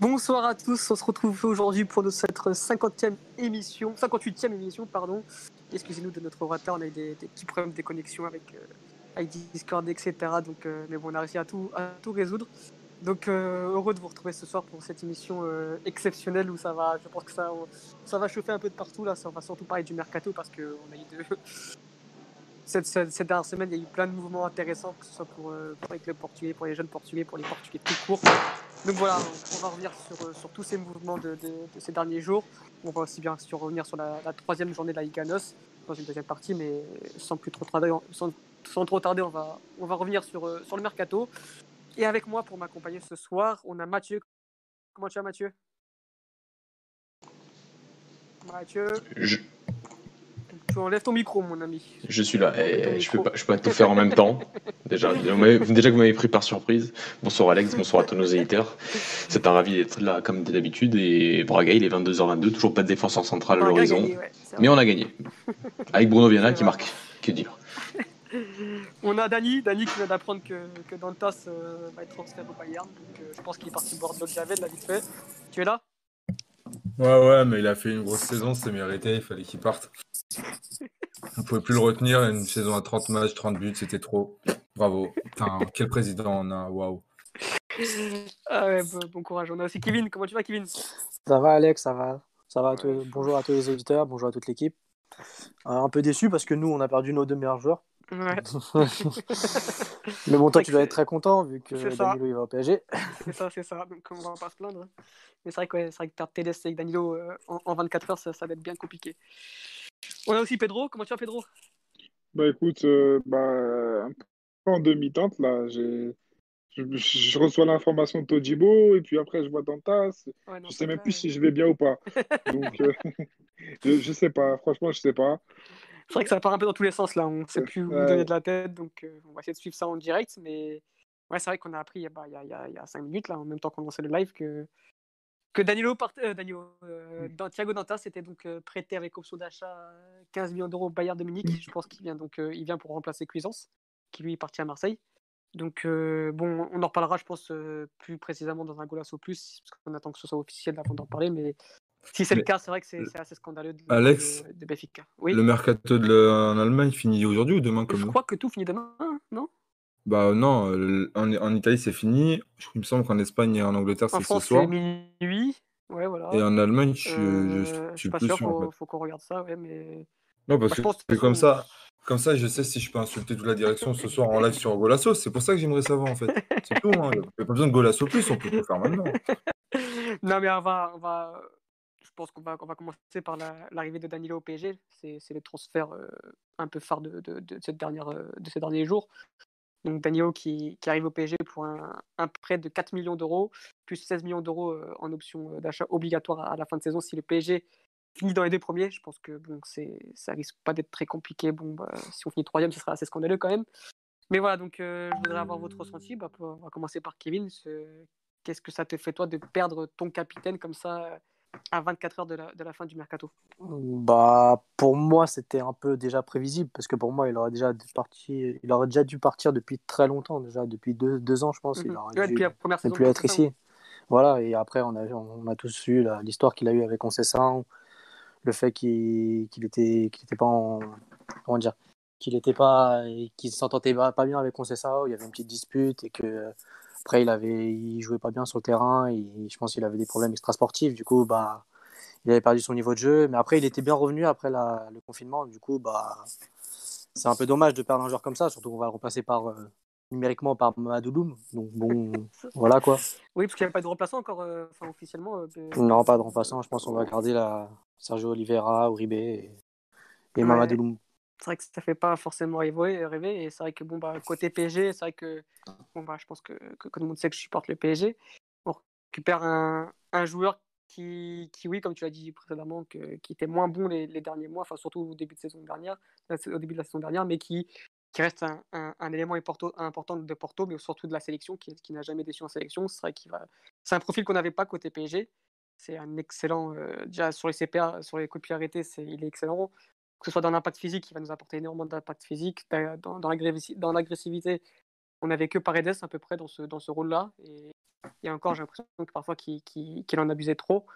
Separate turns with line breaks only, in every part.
Bonsoir à tous, on se retrouve aujourd'hui pour cette 50e émission, 58e émission, pardon. Excusez-nous de notre retard, on a eu des, petits problèmes de connexion avec, euh, Discord, etc. Donc, euh, mais bon, on a réussi à tout, à tout résoudre. Donc euh, heureux de vous retrouver ce soir pour cette émission exceptionnelle où ça va, je pense que ça, ça va chauffer un peu de partout là. Ça, on va surtout parler du mercato parce qu'on a eu de, cette, cette, dernière semaine, il y a eu plein de mouvements intéressants, que ce soit pour, pour les clubs portugais, pour les jeunes portugais, pour les portugais tout court. Donc voilà, on va revenir sur, sur tous ces mouvements de, ces derniers jours. On va aussi bien revenir sur la, troisième journée de la Liga NOS dans une deuxième partie, mais sans plus trop tarder, sans, trop tarder, on va, revenir sur, sur le mercato. Et avec moi pour m'accompagner ce soir, on a Mathieu. Comment tu vas Mathieu? Mathieu? Enlèves ton micro, mon ami.
Je suis là. Et je peux pas, je peux pas tout faire en même temps. Déjà, déjà que vous m'avez pris par surprise. Bonsoir Alex, bonsoir à tous nos éditeurs. C'est un ravi d'être là comme d'habitude. Et Braga, il est 22h22, toujours pas de défense en centrale à l'horizon. mais on a gagné. Avec Bruno Viana qui marque. Que dire
On a Dani, Dani qui vient d'apprendre que, que Dantas euh, va être transféré au Bayern. Donc, euh, je pense qu'il est parti boire de l'eau de Javel, là, vite fait. Tu es là?
Ouais, ouais, mais il a fait une grosse saison, c'est mérité, il fallait qu'il parte. On pouvait plus le retenir, une saison à 30 matchs, 30 buts, c'était trop. Bravo. Putain, quel président on a, waouh.
Ah ouais, bon, courage. On a aussi Kevin, comment tu vas Kevin?
Ça va Alex, ça va. Ça va, bonjour à tous les auditeurs, bonjour à toute l'équipe. Euh, un peu déçu parce que nous, on a perdu nos deux meilleurs joueurs. Ouais. mais bon, toi, tu dois être très content vu que Danilo il va au PSG.
c'est ça, c'est ça. Donc, on va pas se plaindre. Hein. Mais c'est vrai, que, vrai que perdre TDS avec Danilo euh, en, 24 heures, ça, ça, va être bien compliqué. On a aussi Pedro. Comment tu vas, Pedro?
Bah écoute, euh, bah, un peu en demi-teinte, là. Je, je, reçois l'information de Tojibo et puis après je vois Dantas. Ouais, je sais même plus si je vais bien ou pas. Donc, euh, je, je sais pas. Franchement, je sais pas.
C'est vrai que ça part un peu dans tous les sens là, on ne sait plus où donner de la tête, donc euh, on va essayer de suivre ça en direct. Mais ouais, c'est vrai qu'on a appris bah, il y, a, y, y, a, 5 minutes, là, en même temps qu'on lançait le live, que, que Danilo, part... Euh, Danilo euh. Thiago Dantas était donc prêté avec option d'achat 15 millions d'euros au Bayern de Munich. Je pense qu'il vient, donc, il vient pour remplacer Cuisance, qui lui est parti à Marseille. Donc bon, on en reparlera, je pense, plus précisément dans un Golasso Plus, parce qu'on attend que ce soit officiel avant d'en parler, mais si c'est le cas, c'est vrai que c'est assez scandaleux de,
Alex,
de, Benfica.
Oui. Le mercato de en Allemagne finit aujourd'hui ou demain comme
Je crois que tout finit demain, non?
Bah non, en, en, Italie c'est fini. Il me semble qu'en Espagne et en Angleterre c'est ce soir.
c'est minuit. Ouais, voilà.
Et en Allemagne, je, euh, je,
je suis pas sûr. Il faut, faut qu'on regarde ça, ouais, mais.
Non, parce bah, que c'est comme ça. Comme ça, je sais si je peux insulter toute la direction ce soir en live sur Golasso. C'est pour ça que j'aimerais savoir, en fait. C'est tout. Hein. Il n'y a pas besoin de Golasso plus, on peut le faire maintenant.
non, mais on va, on va, je pense qu'on va, va commencer par l'arrivée de Danilo au PSG. C'est le transfert euh, un peu phare de, cette dernière, euh, de ces derniers jours. Donc Danilo qui, arrive au PSG pour un, prêt de 4 millions d'euros, plus 16 millions d'euros euh, en option d'achat obligatoire à la fin de saison si le PSG finit dans les deux premiers. Je pense que bon, ça risque pas d'être très compliqué. Bon, bah, si on finit troisième, ce sera assez scandaleux quand même. Mais voilà, donc je voudrais avoir votre ressenti. Bah, on va commencer par Kevin. Qu'est-ce que ça te fait toi de perdre ton capitaine comme ça à 24 heures de la, de la, fin du mercato
Bah pour moi c'était un peu déjà prévisible parce que pour moi il aurait déjà dû partir, il aurait déjà dû partir depuis très longtemps déjà depuis deux, deux ans je pense. Il
mhm. aurait depuis la première
plus être ici. Voilà et après on a on a tous vu l'histoire qu'il a eu avec Concessin, le fait qu'il était était pas en comment dire qu'il était pas qu'il s'entendait pas bien avec Concessin, il y avait une petite dispute et que après, il avait, il jouait pas bien sur le terrain. Et je pense qu'il avait des problèmes extrasportifs. Du coup, bah, il avait perdu son niveau de jeu. Mais après, il était bien revenu après le confinement. Du coup, bah, c'est un peu dommage de perdre un joueur comme ça. Surtout qu'on va le remplacer par, euh, numériquement par Madouloum. Donc bon, voilà quoi.
Oui, parce qu'il n'y a pas de remplaçant encore, euh, officiellement. Euh,
non, pas de remplaçant. Je pense qu'on va garder la Sergio Oliveira, Uribe et, et Mamadou
c'est vrai que ça fait pas forcément rêver, et c'est vrai que bon bah côté PSG c'est vrai que bon bah je pense que, que, tout le monde sait que je supporte le PSG on récupère un, joueur qui, oui comme tu l'as dit précédemment qui était moins bon les, derniers mois enfin surtout au début de saison dernière au début de la saison dernière mais qui, qui reste un, élément important de Porto mais surtout de la sélection qui, qui n'a jamais déçu en sélection. C'est vrai qu'il va c'est un profil qu'on n'avait pas côté PSG c'est un excellent euh, déjà sur les CPA sur les c'est il est excellent que ce soit dans l'impact physique, qui va nous apporter énormément d'impact physique, dans, l'agressivité, on n'avait que Paredes à peu près dans ce, dans ce rôle-là. Et, encore, j'ai l'impression que parfois qu'il en abusait trop.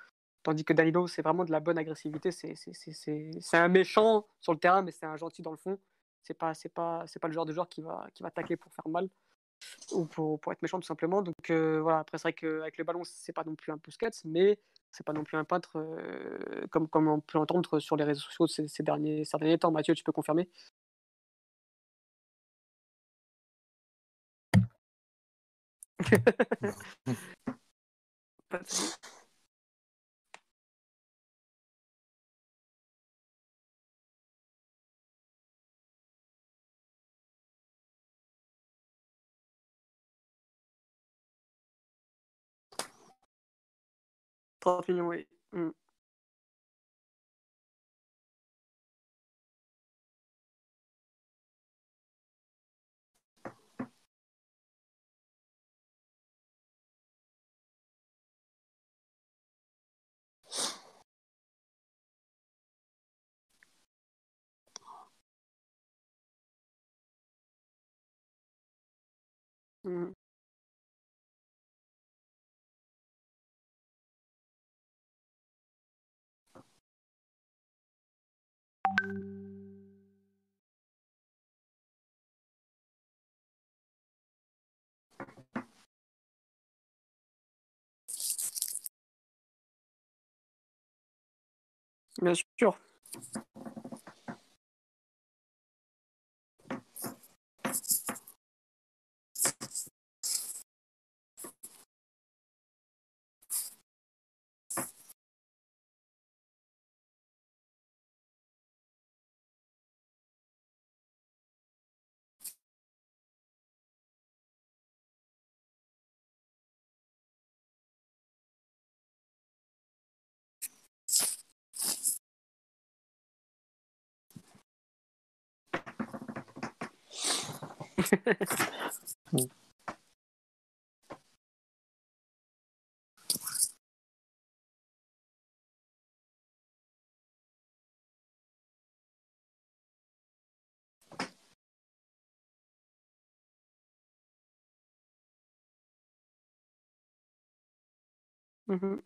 Tandis que Danilo, c'est vraiment de la bonne agressivité. C'est un méchant sur le terrain, mais c'est un gentil dans le fond. C'est pas, pas, pas le genre de joueur qui va, qui va attaquer pour faire mal ou pour, pour être méchant tout simplement. Donc euh, voilà, après c'est vrai qu'avec le ballon, c'est pas non plus un Puskas, mais c'est pas non plus un peintre euh, comme, comme on peut l'entendre sur les réseaux sociaux ces, ces, derniers, ces derniers temps. Mathieu, tu peux confirmer? millions, oui. Mmh. Bien sûr. Mmh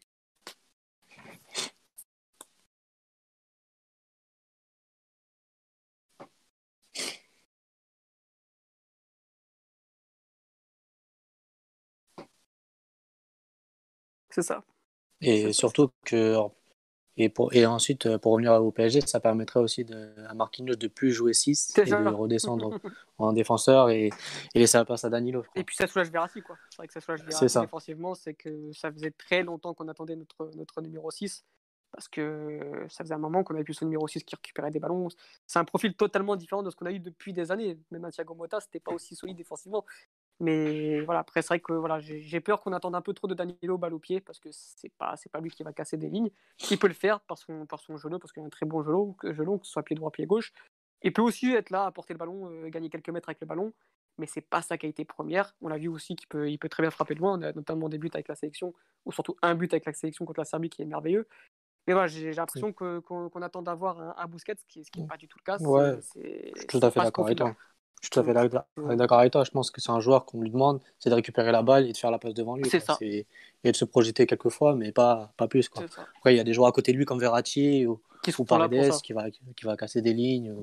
C'est ça.
Et surtout que. Et, pour, et ensuite, pour revenir au PSG, ça permettrait aussi de, à Marquinhos de plus jouer 6 et de redescendre en défenseur et, et laisser la place à Danilo.
Et puis ça soulage Verratti, quoi. C'est vrai que ça soulage Verratti défensivement, c'est que ça faisait très longtemps qu'on attendait notre, notre numéro 6 parce que ça faisait un moment qu'on avait plus ce numéro 6 qui récupérait des ballons. C'est un profil totalement différent de ce qu'on a eu depuis des années. Même Thiago Motta, c'était pas aussi solide défensivement. Mais voilà, après, c'est vrai que voilà, j'ai peur qu'on attende un peu trop de Danilo balle au pied parce que c'est pas, pas lui qui va casser des lignes. Il peut le faire par son, par son genou parce qu'il a un très bon genou, genou, que ce soit pied droit, pied gauche. Il peut aussi être là, apporter le ballon, euh, gagner quelques mètres avec le ballon, mais c'est pas sa qualité première. On l'a vu aussi qu'il peut, il peut très bien frapper de loin. On a notamment des buts avec la sélection, ou surtout un but avec la sélection contre la Serbie qui est merveilleux. Mais voilà, j'ai l'impression qu'on attend d'avoir un, un Bousquet, ce qui n'est pas du tout le cas.
Ouais, je suis tout à fait d'accord avec toi. Je suis tout à fait d'accord avec toi. Je pense que c'est un joueur qu'on lui demande, c'est de récupérer la balle et de faire la passe devant lui.
C'est ça.
Et de se projeter quelques fois, mais pas, pas plus. Quoi. Après, il y a des joueurs à côté de lui comme Verratti ou, qui ou Paredes qui va, qui va casser des lignes.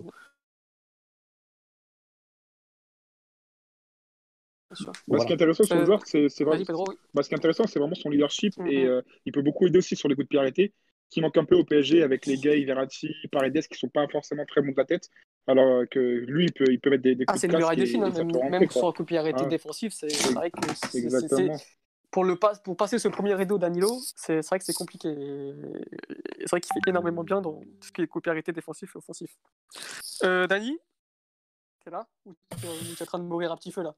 Bah, ce qui est intéressant sur le joueur, c'est vraiment... bah, ce qui est intéressant, c'est vraiment son leadership mm-hmm. et euh, il peut beaucoup aider aussi sur les coups de pied arrêtés qui manque un peu au PSG avec les gars, Verratti, Paredes qui sont pas forcément très bons de la tête. Alors que lui, il peut, il peut mettre des, des
ah, coups ah, de c'est le meilleur des même, même sur un coup arrêté défensif, c'est vrai que c'est pour, le pas, pour passer ce premier rideau Danilo, c'est vrai que c'est compliqué. C'est vrai qu'il fait énormément bien dans tout ce qui est coup de pied arrêté défensif et offensif. Euh, Dani? T'es là Ou tu es en train de mourir un petit feu là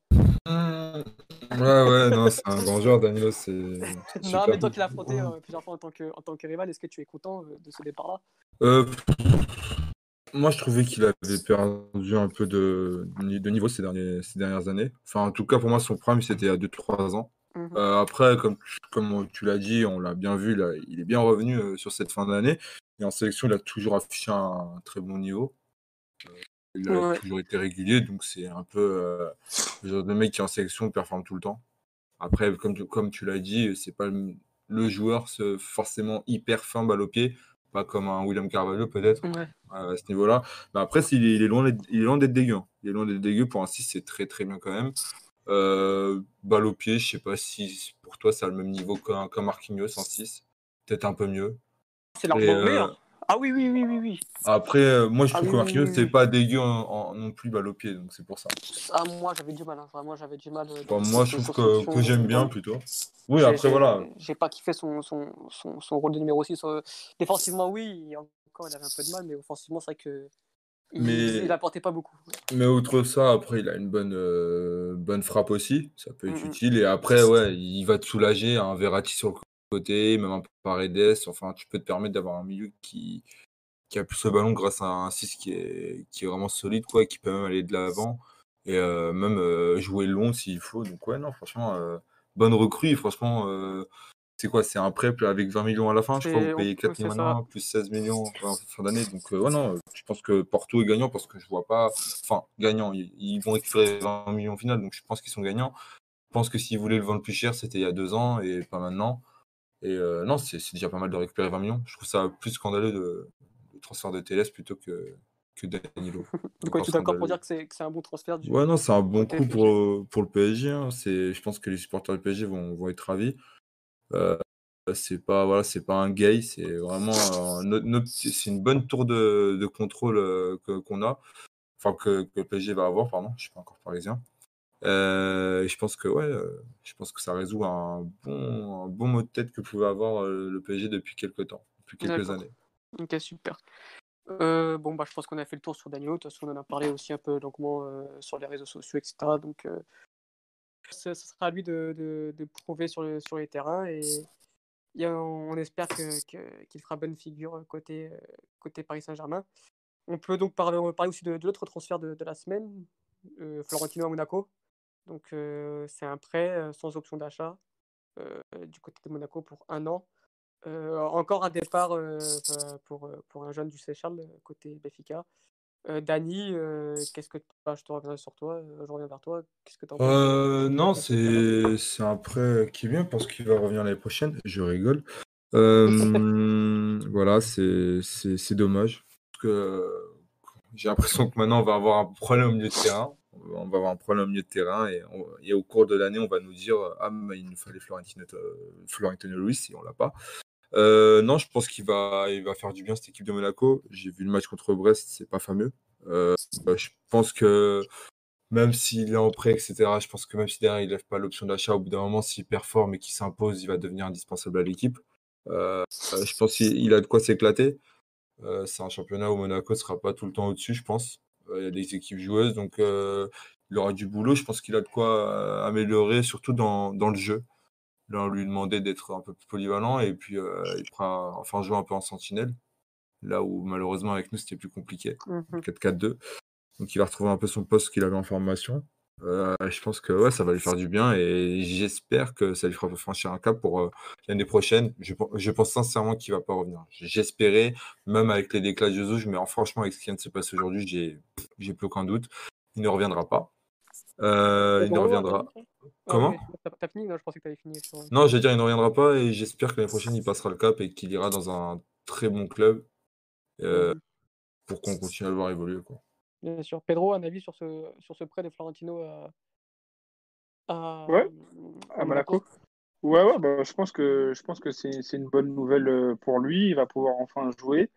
Ouais, ouais, non, c'est un grand joueur, Danilo. C'est,
non, mais toi qui l'as affronté euh, plusieurs fois en tant, que, en tant que rival, est-ce que tu es content euh, de ce départ-là?
Euh, Moi, je trouvais qu'il avait perdu un peu de, de niveau ces, derniers, ces dernières années. Enfin, en tout cas, pour moi, son prime, c'était à 2-3 ans. Mmh après, comme, comme tu l'as dit, on l'a bien vu, là, il est bien revenu sur cette fin d'année. Et en sélection, il a toujours affiché un, très bon niveau. Il a toujours été régulier, donc c'est un peu le genre de mec qui en sélection performe tout le temps. Après, comme tu, comme tu l'as dit, c'est pas le, joueur forcément hyper fin balle au pied, pas comme un William Carvalho peut-être à ce niveau-là. Mais après, il est, loin d'être dégueu. Hein. Il est loin d'être dégueu. Pour un 6, c'est très très bien quand même. Euh, balle au pied, je sais pas si pour toi c'est le même niveau qu'un Marquinhos en 6. Peut-être un peu mieux.
C'est largement meilleur. Ah oui, oui, oui, oui. oui.
Après, euh, moi, je ah trouve que Marquinhos, c'est pas dégueu en, non plus balle au pied, donc c'est pour ça.
Ah, moi, j'avais du mal. Hein. Vraiment, j'avais du mal.
Euh, moi, je trouve que, que j'aime bien plutôt. Oui, après, voilà.
J'ai pas kiffé son, son, son, son, rôle de numéro 6. Euh, défensivement, oui, encore, il avait un peu de mal, mais offensivement, c'est vrai que. Il, mais... il apportait pas beaucoup.
Mais outre ça, après, il a une bonne, bonne frappe aussi. Ça peut être utile. Et après, ouais, il va te soulager. Un Verratti sur le côté, même un peu Paredes. Enfin, tu peux te permettre d'avoir un milieu qui, qui a plus le ballon grâce à un 6 qui est, qui est vraiment solide, quoi, qui peut même aller de l'avant et euh, même euh, jouer long s'il faut. Donc, ouais, non, franchement, euh, bonne recrue. Franchement, c'est quoi? C'est un prêt avec 20 millions à la fin, je crois. Vous payez 4 millions maintenant, plus 16 millions en fin d'année. Donc, ouais, non, je pense que Porto est gagnant parce que je vois pas. Enfin, gagnant, ils, vont récupérer 20 millions au final, donc je pense qu'ils sont gagnants. Je pense que s'ils voulaient le vendre plus cher, c'était il y a deux ans et pas maintenant. Et non, c'est déjà pas mal de récupérer 20 millions. Je trouve ça plus scandaleux de, transfert de TLS plutôt que, que Danilo.
Donc, tu es d'accord pour dire que c'est un bon transfert
du... Ouais, non, c'est un bon coup pour, pour le PSG. Hein. Je pense que les supporters du PSG vont, vont être ravis. Euh, c'est pas voilà c'est pas un gay c'est vraiment c'est une bonne tour de, de contrôle euh, qu'on a enfin que, que, le PSG va avoir pardon je suis pas encore parisien euh, je pense que ouais euh, je pense que ça résout un bon un bon mot de tête que pouvait avoir le PSG depuis quelques temps depuis quelques années
Ok, super. Euh, bon, bah, je pense qu'on a fait le tour sur Daniel. De toute façon, on en a parlé aussi un peu longuement euh, sur les réseaux sociaux, etc. Donc, euh, ce, sera à lui de, de, prouver sur, le, sur les terrains et, on, espère qu'il fera bonne figure côté, côté Paris Saint-Germain. On peut donc parler, parler aussi de, l'autre transfert de, la semaine, Florentino à Monaco. Donc, c'est un prêt sans option d'achat du côté de Monaco pour un an. Euh, encore un départ euh, pour, euh, pour un jeune du Seychelles côté Béfica. Dani, qu'est-ce que je te reviendrai sur toi, je reviens vers toi. Qu'est-ce que
en Non, c'est un prêt qui vient parce qu'il va revenir l'année prochaine. Je rigole. voilà, c'est dommage. Parce que j'ai l'impression que maintenant on va avoir un problème au milieu de terrain. On va avoir un problème au milieu de terrain et, au cours de l'année, on va nous dire Ah, mais il nous fallait Florentino, Florentino Luis et on l'a pas. Euh, non, je pense qu'il va, faire du bien cette équipe de Monaco. J'ai vu le match contre Brest, c'est pas fameux. Euh, je pense que même s'il est en prêt, etc., je pense que même si derrière il lève pas l'option d'achat, au bout d'un moment, s'il performe et qu'il s'impose, il va devenir indispensable à l'équipe. Euh, je pense qu'il a de quoi s'éclater. c'est un championnat où Monaco ne sera pas tout le temps au-dessus, je pense. Il y a des équipes joueuses, donc il aura du boulot. Je pense qu'il a de quoi améliorer, surtout dans, dans le jeu. Là, on lui demandait d'être un peu plus polyvalent et puis euh, il prend enfin jouer un peu en sentinelle. Là où malheureusement avec nous c'était plus compliqué. 4-4-2. Mhm. Donc il va retrouver un peu son poste qu'il avait en formation. Euh, je pense que ouais, ça va lui faire du bien et j'espère que ça lui fera franchir un cap pour euh, l'année prochaine. Je, pense sincèrement qu'il va pas revenir. J'espérais, même avec les déclats de Jesus, mais franchement, avec ce qui vient de se passer aujourd'hui, j'ai plus aucun doute. Il ne reviendra pas. il ne reviendra. Comment
T'as fini Non, je pensais que t'avais fini.
Non, je dire, il ne reviendra pas et j'espère que l'année prochaine, il passera le cap et qu'il ira dans un très bon club euh, pour qu'on continue à le voir évoluer. Quoi.
Bien sûr. Pedro, un avis sur ce, sur ce prêt de Florentino
à, ouais, à Monaco? Ouais, ouais bah, je pense que, je pense que c'est, une bonne nouvelle euh, pour lui. Il va pouvoir enfin jouer.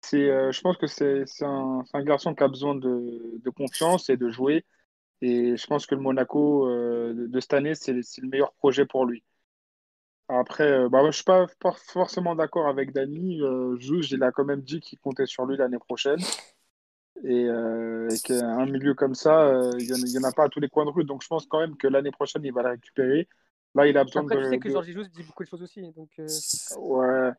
C'est, euh, je pense que c'est, un, un, garçon qui a besoin de, de confiance et de jouer. Et je pense que le Monaco euh, de cette année, c'est le meilleur projet pour lui. Après, euh, bah, je ne suis pas, forcément d'accord avec Dani. Euh, Juste, il a quand même dit qu'il comptait sur lui l'année prochaine. Et, qu'un milieu comme ça, il n'y en, a pas à tous les coins de rue. Donc je pense quand même que l'année prochaine, il va la récupérer. Là, il a besoin
Après,
de.
Tu sais que Georges Juste dit beaucoup de choses aussi. Donc,
Ouais.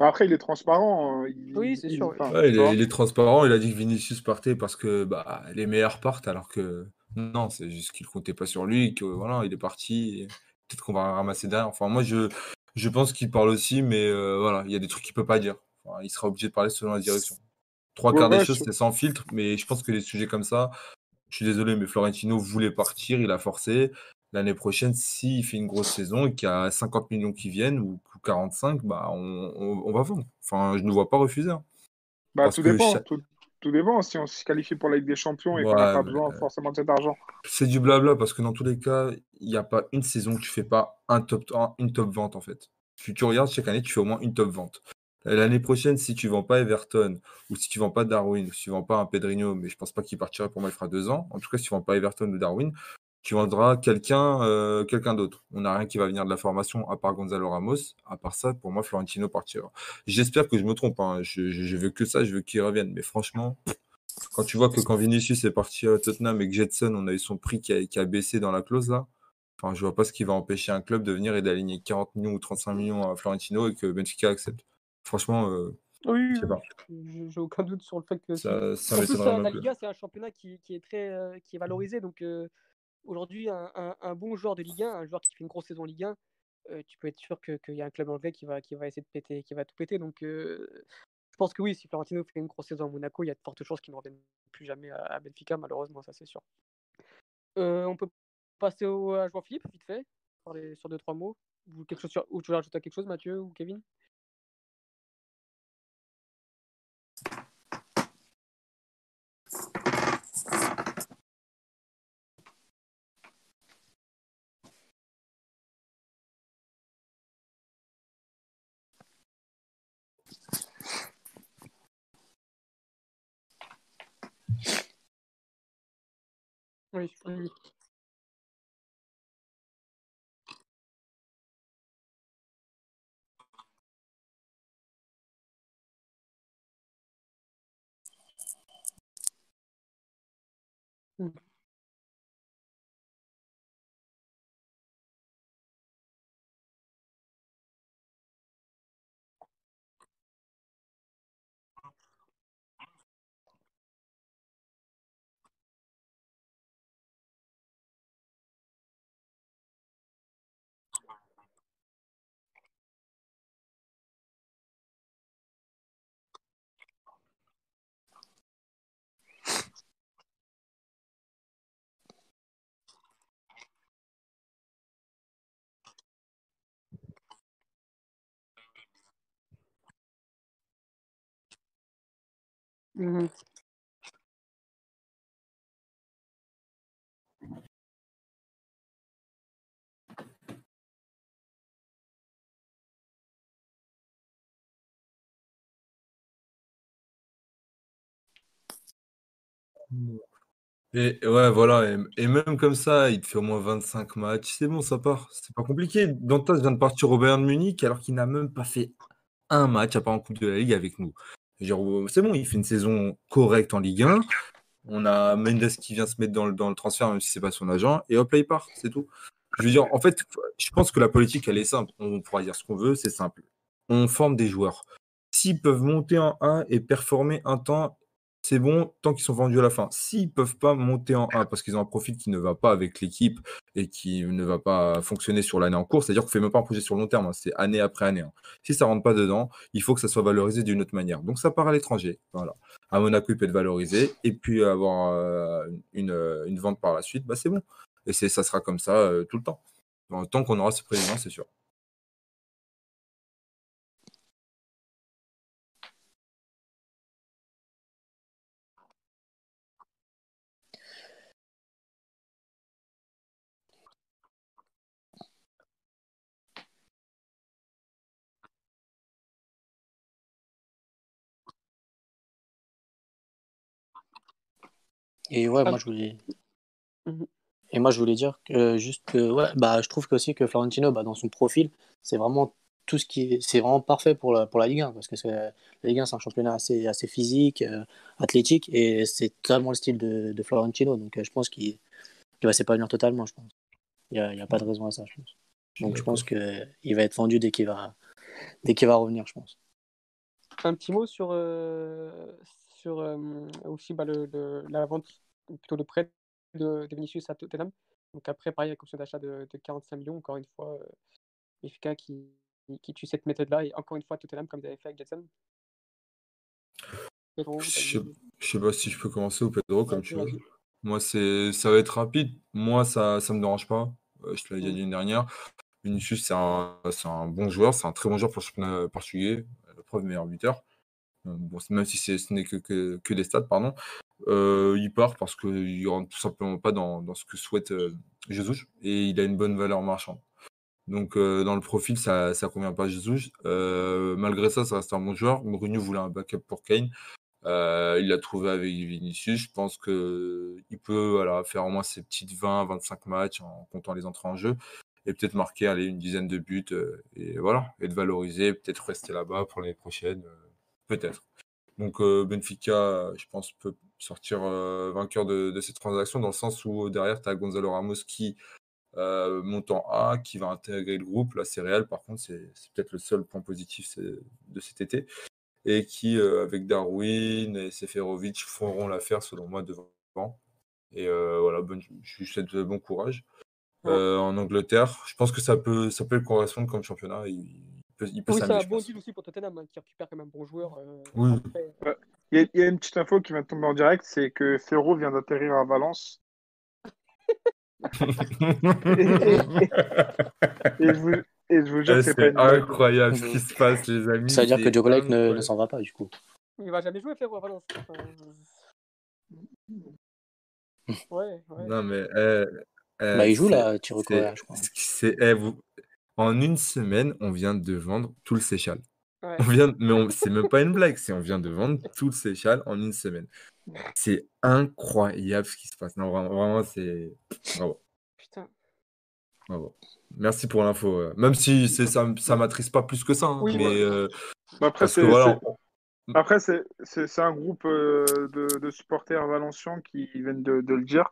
Après, il est transparent.
Hein. oui, c'est sûr.
il, est, transparent. Il a dit que Vinicius partait parce que bah, les meilleurs partent, alors que non, c'est juste qu'il comptait pas sur lui, que voilà, il est parti. Peut-être qu'on va ramasser derrière. Enfin, moi, je, je pense qu'il parle aussi, mais euh, voilà, il y a des trucs qu'il peut pas dire. il sera obligé de parler selon la direction. Trois quarts des choses, c'est sans filtre, mais je pense que les sujets comme ça, je suis désolé, mais Florentino voulait partir, il a forcé. L'année prochaine, s'il fait une grosse saison et qu'il y a 50 millions qui viennent ou 45, bah on, va vendre. Enfin, je ne vois pas refuser. Hein.
Bah, tout dépend. Tout, dépend si on se qualifie pour la Ligue des Champions et qu'on n'a pas besoin forcément de cet argent.
C'est du blabla parce que dans tous les cas, il n'y a pas une saison que tu fais pas un top, une top vente en fait. Tu, tu regardes chaque année, tu fais au moins une top vente. L'année prochaine, si tu vends pas Everton, ou si tu vends pas Darwin, ou si tu vends pas un Pedrinho, mais je pense pas qu'il partirait pour moi, il fera deux ans. En tout cas, si tu vends pas Everton ou Darwin, tu vendras quelqu'un euh, quelqu'un d'autre. On n'a rien qui va venir de la formation à part Gonzalo Ramos. À part ça, pour moi, Florentino partira. J'espère que je me trompe. Hein. Je, veux que ça, je veux qu'il revienne. Mais franchement, quand tu vois que quand Vinicius est parti à Tottenham et que Jetson, on a eu son prix qui a, qui a baissé dans la clause là, enfin, je vois pas ce qui va empêcher un club de venir et d'aligner 40 millions ou 35 millions à Florentino et que Benfica accepte. Franchement, euh,
oui, j'ai aucun doute sur le fait que. Ça, ça en plus, la Liga, c'est un championnat qui, qui, est très euh, qui est valorisé. Donc euh, aujourd'hui, un, un, bon joueur de Ligue 1, un joueur qui fait une grosse saison Ligue 1, tu peux être sûr qu'il y a un club anglais qui va, qui va essayer de péter, qui va tout péter. Donc je pense que oui, si Florentino fait une grosse saison à Monaco, il y a de fortes chances qu'il ne revienne plus jamais à, Benfica, malheureusement, ça c'est sûr. on peut passer au, à joueur Philippe, vite fait, parler sur deux, trois mots. Ou, quelque chose sur, ou tu veux rajouter quelque chose, Mathieu ou Kevin? Oui, oui. Mmh.
Et ouais, voilà, et, même comme ça, il te fait au moins 25 matchs. C'est bon, ça part. C'est pas compliqué. Dantas vient de partir au Bayern Munich alors qu'il n'a même pas fait un match à part en Coupe de la Ligue avec nous. C'est bon, il fait une saison correcte en Ligue 1. On a Mendes qui vient se mettre dans le, transfert, même si c'est pas son agent, et hop là, il part, c'est tout. Je veux dire, en fait, je pense que la politique, elle est simple. On pourra dire ce qu'on veut, c'est simple. On forme des joueurs. S'ils peuvent monter en 1 et performer un temps, c'est bon tant qu'ils sont vendus à la fin. S'ils peuvent pas monter en 1 parce qu'ils ont un profil qui ne va pas avec l'équipe et qui ne va pas fonctionner sur l'année en cours, c'est-à-dire qu'on fait même pas un projet sur long terme, hein, c'est année après année. Hein. Si ça rentre pas dedans, il faut que ça soit valorisé d'une autre manière. Donc ça part à l'étranger. Voilà. À Monaco, il peut être valorisé et puis avoir euh, une, une, vente par la suite, bah c'est bon. Et ça sera comme ça euh, tout le temps. tant qu'on aura ce président, c'est sûr.
Et ouais, moi je voulais. Mmh Et moi je voulais dire que juste que ouais, bah je trouve que aussi que Florentino, bah, dans son profil, c'est vraiment tout ce qui est, c'est vraiment parfait pour la, pour la Ligue 1 parce que la Ligue 1 c'est un championnat assez, assez physique, euh, athlétique et c'est totalement le style de, de Florentino. Donc euh, je pense qu'il va s'épanouir totalement, je pense. Il n'y a, y a, pas de raison à ça, je pense. Donc je pense qu'il va être vendu dès qu'il va, dès qu'il va revenir, je pense.
Un petit mot sur, euh, sur euh, aussi bah, le, la vente, plutôt le prêt de, Vinicius à Tottenham. Donc après, pareil, avec option d'achat de, 45 millions, encore une fois, euh, qui, qui tue cette méthode-là, et encore une fois, Tottenham, comme ils avaient fait avec Jetson.
je, sais pas si je peux commencer au Pedro comme tu veux. Moi, c'est ça va être rapide. Moi, ça ça me dérange pas. Euh, je te l'ai dit l'année dernière. Vinicius, c'est un, un, bon joueur, c'est un très bon joueur pour le championnat portugais, le preuve meilleur buteur. Euh, même si ce n'est que, des stats, pardon. Euh, il part parce qu'il ne rentre tout simplement pas dans, ce que souhaite Jesus et il a une bonne valeur marchande. Donc dans le profil, ça ne convient pas à Jesus. malgré ça, ça reste un bon joueur. Mourinho voulait un backup pour Kane. il l'a trouvé avec Vinicius. Je pense qu'il peut faire au moins ses petites 20-25 matchs en comptant les entrées en jeu et peut-être marquer une dizaine de buts et voilà, et valoriser, peut-être rester là-bas pour l'année prochaine, peut-être. Donc Benfica, je pense, peut sortir vainqueur de, de, cette transaction dans le sens où derrière, tu as Gonzalo Ramos qui euh, montant A qui va intégrer le groupe. Là, c'est réel, par contre, c'est peut-être le seul point positif de cet été. Et qui, euh, avec Darwin et Seferovic, feront l'affaire, selon moi, devant. Et euh, voilà, je lui souhaite bon courage. en Angleterre, je pense que ça peut, ça peut correspondre comme championnat. Il, peut, il peut
oui, c'est un bon deal aussi pour Tottenham, hein, qui récupère quand même un bon joueur.
oui.
il, y a, une petite info qui vient de tomber en direct, c'est que Ferro vient d'atterrir à Valence et, je vous, et je vous jure
c'est incroyable ce qui se passe, les amis.
Ça veut dire que Djokovic ne, ne s'en va pas, du coup.
Il va jamais jouer, Ferro, à Valence. Ouais, ouais.
Non, mais. Eh,
eh, bah, il joue là, Tiro Correa, je crois.
Eh, vous... En une semaine, on vient de vendre tout le Seychelles. Ouais. On vient... Mais on... c'est même pas une blague, c'est on vient de vendre tout le Seychelles en une semaine. C'est incroyable ce qui se passe. Non, vraiment, vraiment c'est. Bravo.
Putain.
Bravo. Merci pour l'info. Même si ça ça m'attriste pas plus que ça. Hein, mais, euh,
après, c'est, voilà, après, c'est, un groupe euh, de, de, supporters valencians qui viennent de, de le dire.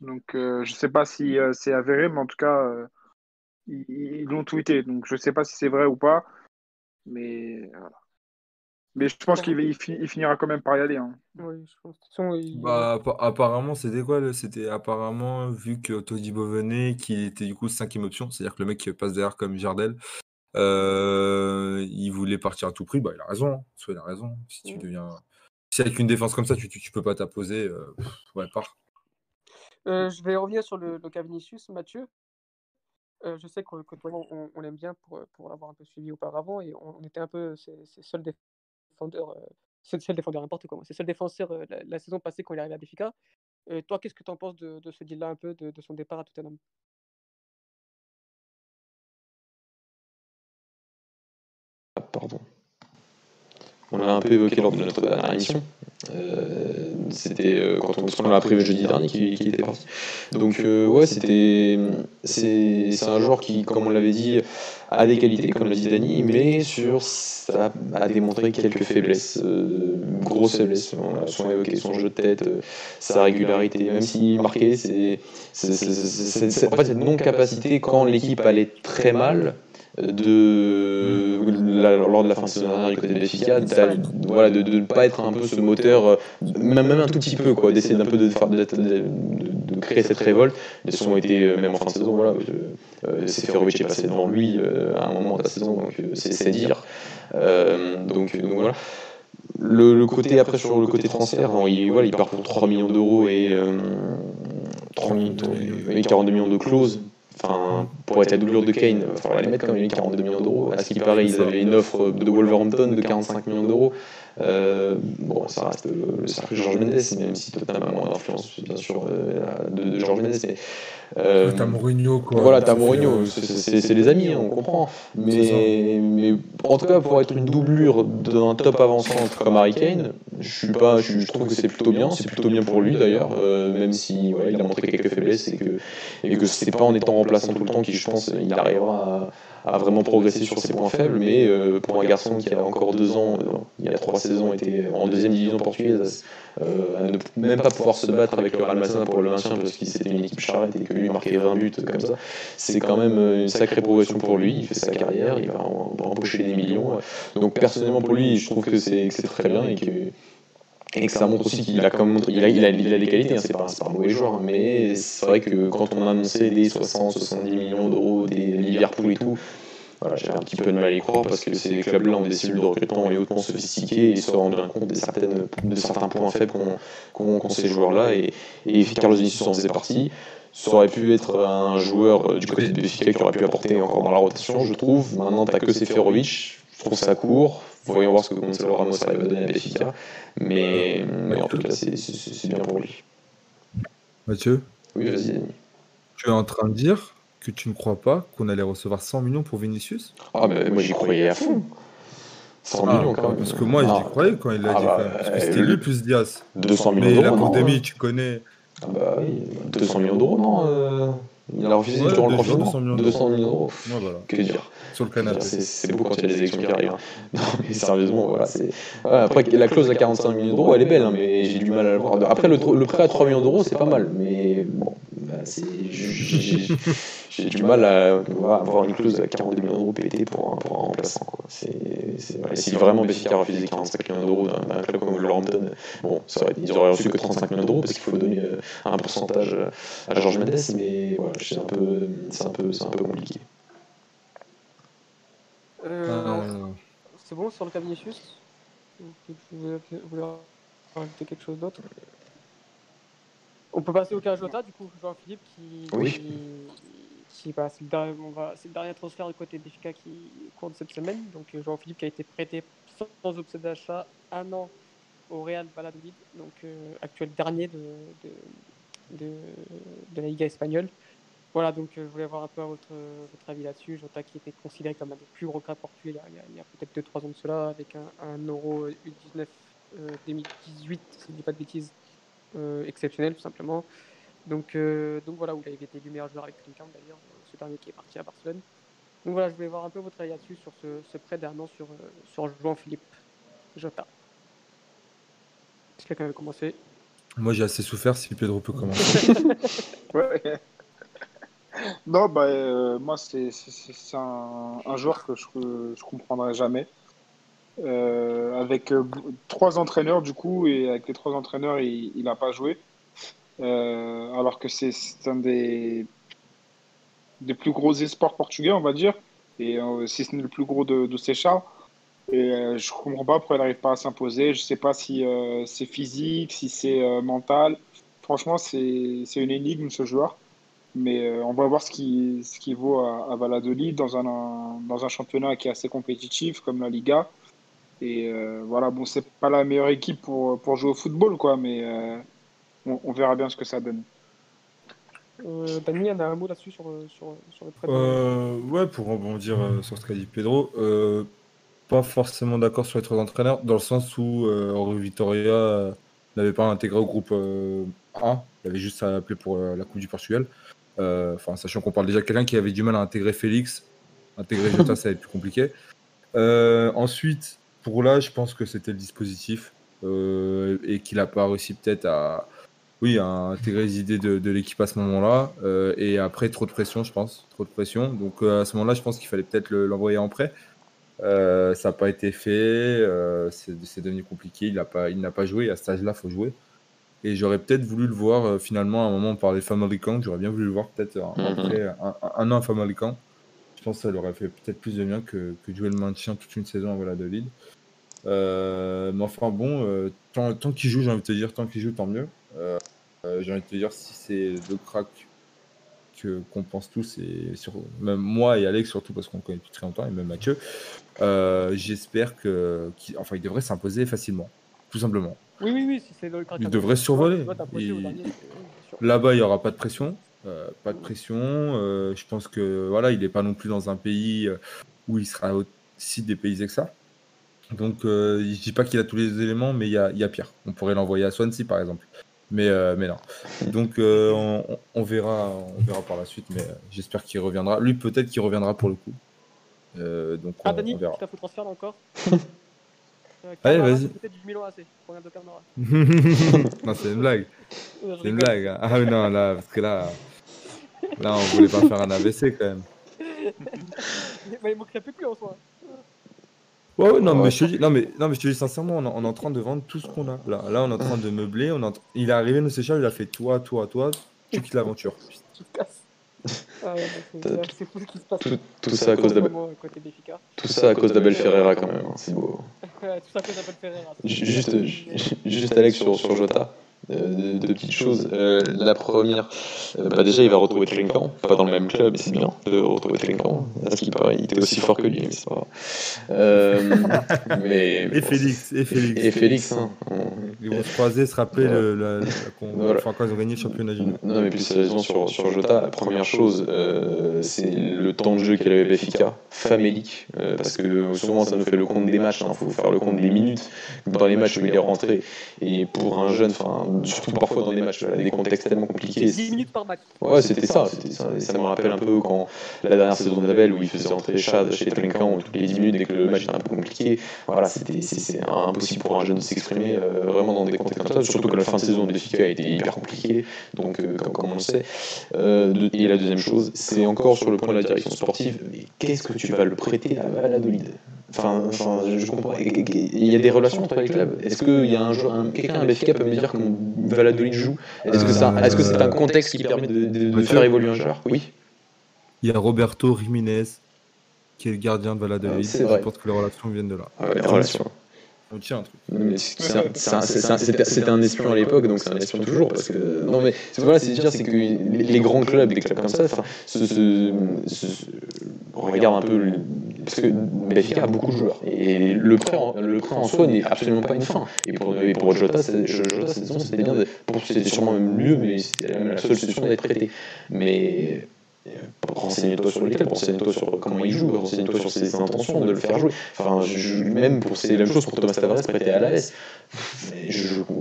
Donc, euh, je sais pas si c'est avéré, mais en tout cas, ils, l'ont tweeté. Donc, je sais pas si c'est vrai ou pas. Mais voilà. Mais je pense qu'il il finira quand même par y aller. Hein.
Oui, je pense.
Bah, apparemment, c'était quoi C'était apparemment, vu que Todibo venait, qu'il était du coup cinquième option, c'est-à-dire que le mec qui passe derrière comme Jardel, euh, il voulait partir à tout prix. Bah, il a raison. Hein. Soit il a raison. Si tu deviens. Si avec une défense comme ça, tu, tu, peux pas t'apposer, euh, ouais, part.
Euh, je vais revenir sur le, le cas Vinicius, Mathieu. je sais que, toi, on, on, l'aime bien pour, pour l'avoir un peu suivi auparavant et on, était un peu ses, seuls euh, c'est le défenseur n'importe comment. C'est le défenseur euh, la, saison passée quand il est arrivé à Béfica. Euh, toi, qu'est-ce que tu en penses de, de ce deal-là un peu, de, de, son départ à Tottenham?
Ah, Pardon. On l'a un peu évoqué lors de notre dernière émission. Euh, c'était euh, quand on, l'a prévu jeudi dernier qui, était parti. Donc euh, ouais, c'était c'est un joueur qui, comme on l'avait dit, a des qualités, comme l'a dit Dani, mais sur ça a démontré quelques faiblesses, grosses faiblesses. On a souvent évoqué son jeu de tête, sa régularité, même s'il marquait, c'est en fait cette non-capacité quand l'équipe allait très mal de lors de la fin de saison dernière du côté de voilà, de ne pas être un peu ce moteur, euh, même, même un tout petit peu, quoi, d'essayer d'un peu de, de, de, créer cette révolte. Les ont été, euh, même en fin de saison, voilà, euh, Seferovic est passé devant lui à un moment de la saison, donc c'est dire. donc, donc, voilà. Le, le, côté après sur le côté transfert, il, voilà, il part pour 3 millions d'euros et, 3 millions, et 42 millions de clauses Enfin, pour être la doublure de Kane, il va falloir les mettre quand même 42 millions d'euros. À ce qui paraît, ils avaient une offre de Wolverhampton de 45 millions d'euros. Euh, bon, ça reste le cercle de Georges Mendes, même si Tottenham a moins d'influence, bien sûr, euh, de, de Georges Mendes. Mais,
euh, t'as Mourinho, quoi.
Voilà, t'as Mourinho, c'est les amis, hein, on comprend. Mais, mais en tout cas, pour être une doublure d'un top avançant comme Harry Kane, je, suis pas, je, trouve que c'est plutôt bien. C'est plutôt bien pour lui, d'ailleurs, euh, même si il a montré quelques faiblesses et que, et que c'est pas en étant remplaçant tout le temps qu'il, je pense, il arrivera à a vraiment progressé sur ses points faibles, mais euh, pour un garçon qui a encore deux ans, euh, il y a trois saisons, était en deuxième division portugaise, euh, à ne même pas pouvoir se battre avec le Real Madrid pour le maintien parce qu'il c'était une équipe charrette et que lui marquait 20 buts comme ça, c'est quand même une sacrée progression pour lui. Il fait sa carrière, il va, empocher des millions. Donc personnellement pour lui, je trouve que c'est très bien et que et que ça montre aussi qu'il a quand même il a, il a, il a des qualités, hein, c'est pas, pas un mauvais joueur, mais c'est vrai que quand on a annoncé des 60-70 millions d'euros, des Liverpool et tout, voilà, j'ai un petit peu de mal à y croire parce que ces clubs-là ont des cellules de recrutement et hautement sophistiquées et se rendent bien compte de, certaines, de certains points faibles qu'ont ces joueurs-là. Et, et Carlos Vinicius en faisait partie. Ça aurait pu être un joueur euh, du côté de Benfica qui aurait pu apporter encore dans la rotation, je trouve. Maintenant, t'as que Seferovic. Je trouve ça court. Voyons voir ce que Gonzalo Ramos va donner à Benfica. Mais, mais en tout cas, c'est bien pour lui.
Mathieu?
Oui, vas-y,
Tu es en train de dire que tu ne crois pas qu'on allait recevoir 100 millions pour Vinicius?
Ah, mais moi j'y croyais à fond. 100
ah,
millions quand même.
Parce que moi j'y ah. croyais quand il l'a ah dit. Bah, parce que c'était lui plus Diaz.
200 millions d'euros.
Mais la pandémie, tu connais.
Ah bah oui, 200 millions d'euros, non euh... Il a refusé durant le confinement 200 millions 200 millions d'euros.
Ouais, voilà.
Que dire
Sur le canal.
C'est beau quand il y a des élections qui arrivent. Hein. Non, mais sérieusement, voilà. Ouais, après, la clause à 45 millions d'euros, elle est belle, hein, mais j'ai du mal à la voir. Après, le, le prêt à 3 millions d'euros, c'est pas mal. Mais bon, bah, j'ai du mal à avoir une clause à 42 millions d'euros pété pour un, pour un remplaçant. Quoi. si vraiment Béfica a refusé 45 millions d'euros d'un club comme Wolverhampton, bon, ils auraient reçu que 35 millions d'euros parce qu'il faut donner euh, un pourcentage à Georges Mendes, mais voilà, c'est un, peu, un, peu, un peu compliqué.
Euh, c'est bon sur le cas Vinicius Vous voulez rajouter quelque chose d'autre? On peut passer au cas Jota, du coup, Jean-Philippe, qui,
oui.
qui, bah, c'est, le dernier, c'est le dernier transfert du côté BFK qui court de cette semaine. Donc Jean-Philippe qui a été prêté sans objet d'achat un an au Real Valladolid, donc euh, actuel dernier de, de, de, la Liga espagnole. Voilà, donc euh, je voulais avoir un peu votre, votre avis là-dessus. Jota qui était considéré comme un des plus gros cas portugais il y a, peut-être 2-3 ans de cela, avec un, un Euro U19 2018, si je ne dis pas de bêtises, euh, exceptionnel tout simplement. Donc, euh, donc voilà, où il avait été élu meilleur joueur avec Clinton d'ailleurs, euh, ce dernier qui est parti à Barcelone. Donc voilà, je voulais voir un peu votre avis là-dessus sur ce, ce prêt d'un an sur, sur Jean-Philippe Jota. Est-ce que quelqu'un veut commencer
Moi j'ai assez souffert si Pedro peut commencer.
ouais. Non, bah, moi c'est un, un, joueur que je ne comprendrai jamais. Euh, avec euh, trois entraîneurs du coup, et avec les trois entraîneurs, il n'a pas joué. Euh, alors que c'est un des, des plus gros espoirs portugais, on va dire, et si ce n'est le plus gros de, de Sechar. Et je ne comprends pas pourquoi il n'arrive pas à s'imposer. Je sais pas si c'est physique, si c'est mental. Franchement, c'est une énigme ce joueur. Mais on va voir ce qu'il ce qui vaut à, à Valladolid dans un, dans un championnat qui est assez compétitif comme la Liga. Et euh, voilà, bon, c'est pas la meilleure équipe pour, pour jouer au football, quoi, mais euh, on, verra bien ce que ça donne.
Euh, Dani, a un mot là-dessus sur, sur, sur, le prêt
euh, Ouais, pour rebondir sur ce qu'a dit Pedro, pas forcément d'accord sur les trois entraîneurs, dans le sens où Henri Vitoria n'avait pas intégré au groupe A, il avait juste à appeler pour la Coupe du Portugal. Enfin, sachant qu'on parle déjà de quelqu'un qui avait du mal à intégrer Félix, intégrer Jota, ça va être plus compliqué. ensuite, pour là, je pense que c'était le dispositif euh, et qu'il a pas réussi peut-être à, oui, à intégrer les idées de, l'équipe à ce moment-là. Euh, et après, trop de pression, je pense. Trop de pression. Donc euh, à ce moment-là, je pense qu'il fallait peut-être l'envoyer en prêt. ça n'a pas été fait. c'est devenu compliqué. Il n'a pas, il pas joué. À cet âge-là, il faut jouer. Et j'aurais peut-être voulu le voir finalement à un moment on parlait Family Camp. J'aurais bien voulu le voir peut-être mm-hmm. un, un, an à Family Camp. Je pense que ça leur aurait fait peut-être plus de bien que, que jouer le maintien toute une saison à Valladolid. Euh, mais enfin bon, euh, tant, tant qu'il joue, j'ai envie de te dire, tant qu'il joue, tant mieux. Euh, j'ai envie de te dire, si c'est le crack que, qu'on pense tous, et sur, même moi et Alex surtout, parce qu'on le connaît depuis très longtemps, et même Mathieu, j'espère que, qu'il, enfin, il devrait s'imposer facilement, tout simplement.
Oui, oui, oui, si c'est le crack.
Il devrait survoler. Là-bas, il n'y aura pas de pression. Euh, pas de pression. Euh, je pense que voilà, il n'est pas non plus dans un pays où il sera aussi dépaysé que ça. Donc, euh, je dis pas qu'il a tous les éléments, mais il y a, y a, pire. On pourrait l'envoyer à Swansea, par exemple. Mais, euh, mais non. Donc, euh, on, on, verra, on verra par la suite, mais euh, j'espère qu'il reviendra. Lui, peut-être qu'il reviendra pour le coup. Euh, donc,
ah, on, Dani, tu t'as fait transfert encore
Allez, vas-y. non, c'est une blague. C'est une blague. Ah oui, non, là, parce que là, là, on voulait pas faire un AVC quand même.
bah, il manquerait plus que en soi.
Ouais, ouais, non, mais je te dis, non, mais, non, mais je te dis sincèrement, on, on est en train de vendre tout ce qu'on a. Là, là, on est en train de meubler. On Il est arrivé, nous séchage, il a fait toi, toi, toi, tu quittes l'aventure.
Ah c'est fou ce qui se passe. Tout, ça à cause d'Abel. Tout ça à cause d'Abel Ferreira quand même, hein, c'est beau. tout ça à cause d'Abel Ferreira. Juste, juste Alex sur, sur Jota. Euh, de, petites choses. Euh, la première, euh, bah déjà, il va retrouver Trinkan, pas dans le même club, mais c'est bien de retrouver Trinkan. Parce qu'il il était aussi fort que lui, mais c'est pas
mais, et, Félix, et Félix.
Et Félix. Hein,
Ils vont se croiser, se rappeler le, la, la, quand ils ont gagné le championnat du monde.
Non, mais plus sérieusement, sur, sur Jota, la première chose, c'est le temps de jeu qu'elle avait Béfica, famélique. parce que souvent, ça nous fait le compte des matchs, il hein, faut faire le compte des minutes. Dans les matchs où il est rentré, et pour un jeune, enfin surtout parfois dans des matchs, des contextes tellement compliqués.
10 minutes par match.
Ouais, c'était ça, ça. Ça me rappelle un peu quand la dernière saison de d'Abel où il faisait entrer Chad chez Trinquant toutes les 10 minutes dès que le match était un peu compliqué. Voilà, c'était c'est impossible pour un jeune de s'exprimer euh, vraiment dans des contextes comme ça, surtout que la fin de saison de Béfica a été hyper compliquée, donc euh, comme, on le sait. Euh, et la deuxième chose, c'est encore sur le point de la direction sportive, mais qu'est-ce que tu vas le prêter à Valladolid? Enfin, enfin, je comprends. Il y a des relations entre les clubs. Est-ce qu'il y a un, quelqu'un à Béfica peut me dire comment Valladolid joue? Est-ce que c'est -ce un contexte qui permet de, faire évoluer un joueur? Oui.
Il y a Roberto Jiménez qui est le gardien de Valladolid.
je
pense que les relations viennent de là.
les relations.
On tient un truc.
C'était un espion à l'époque, donc c'est un espion toujours. Parce que, non, mais voilà, c'est dire, c'est que les grands clubs, des clubs comme ça, on regarde un peu. Parce que Benfica a beaucoup de joueurs. Et le prêt en, le prêt en soi n'est absolument pas une fin. Et pour, et pour Jota, cette saison, c'était bien. C'était sûrement même mieux, mais c'était la seule solution d'être prêté. Mais renseigne-toi sur les clubs, renseigne-toi sur comment il joue, renseigne-toi sur ses intentions de le faire jouer. Enfin, même pour c'est la même chose pour Thomas Tavares prêté à l'AS.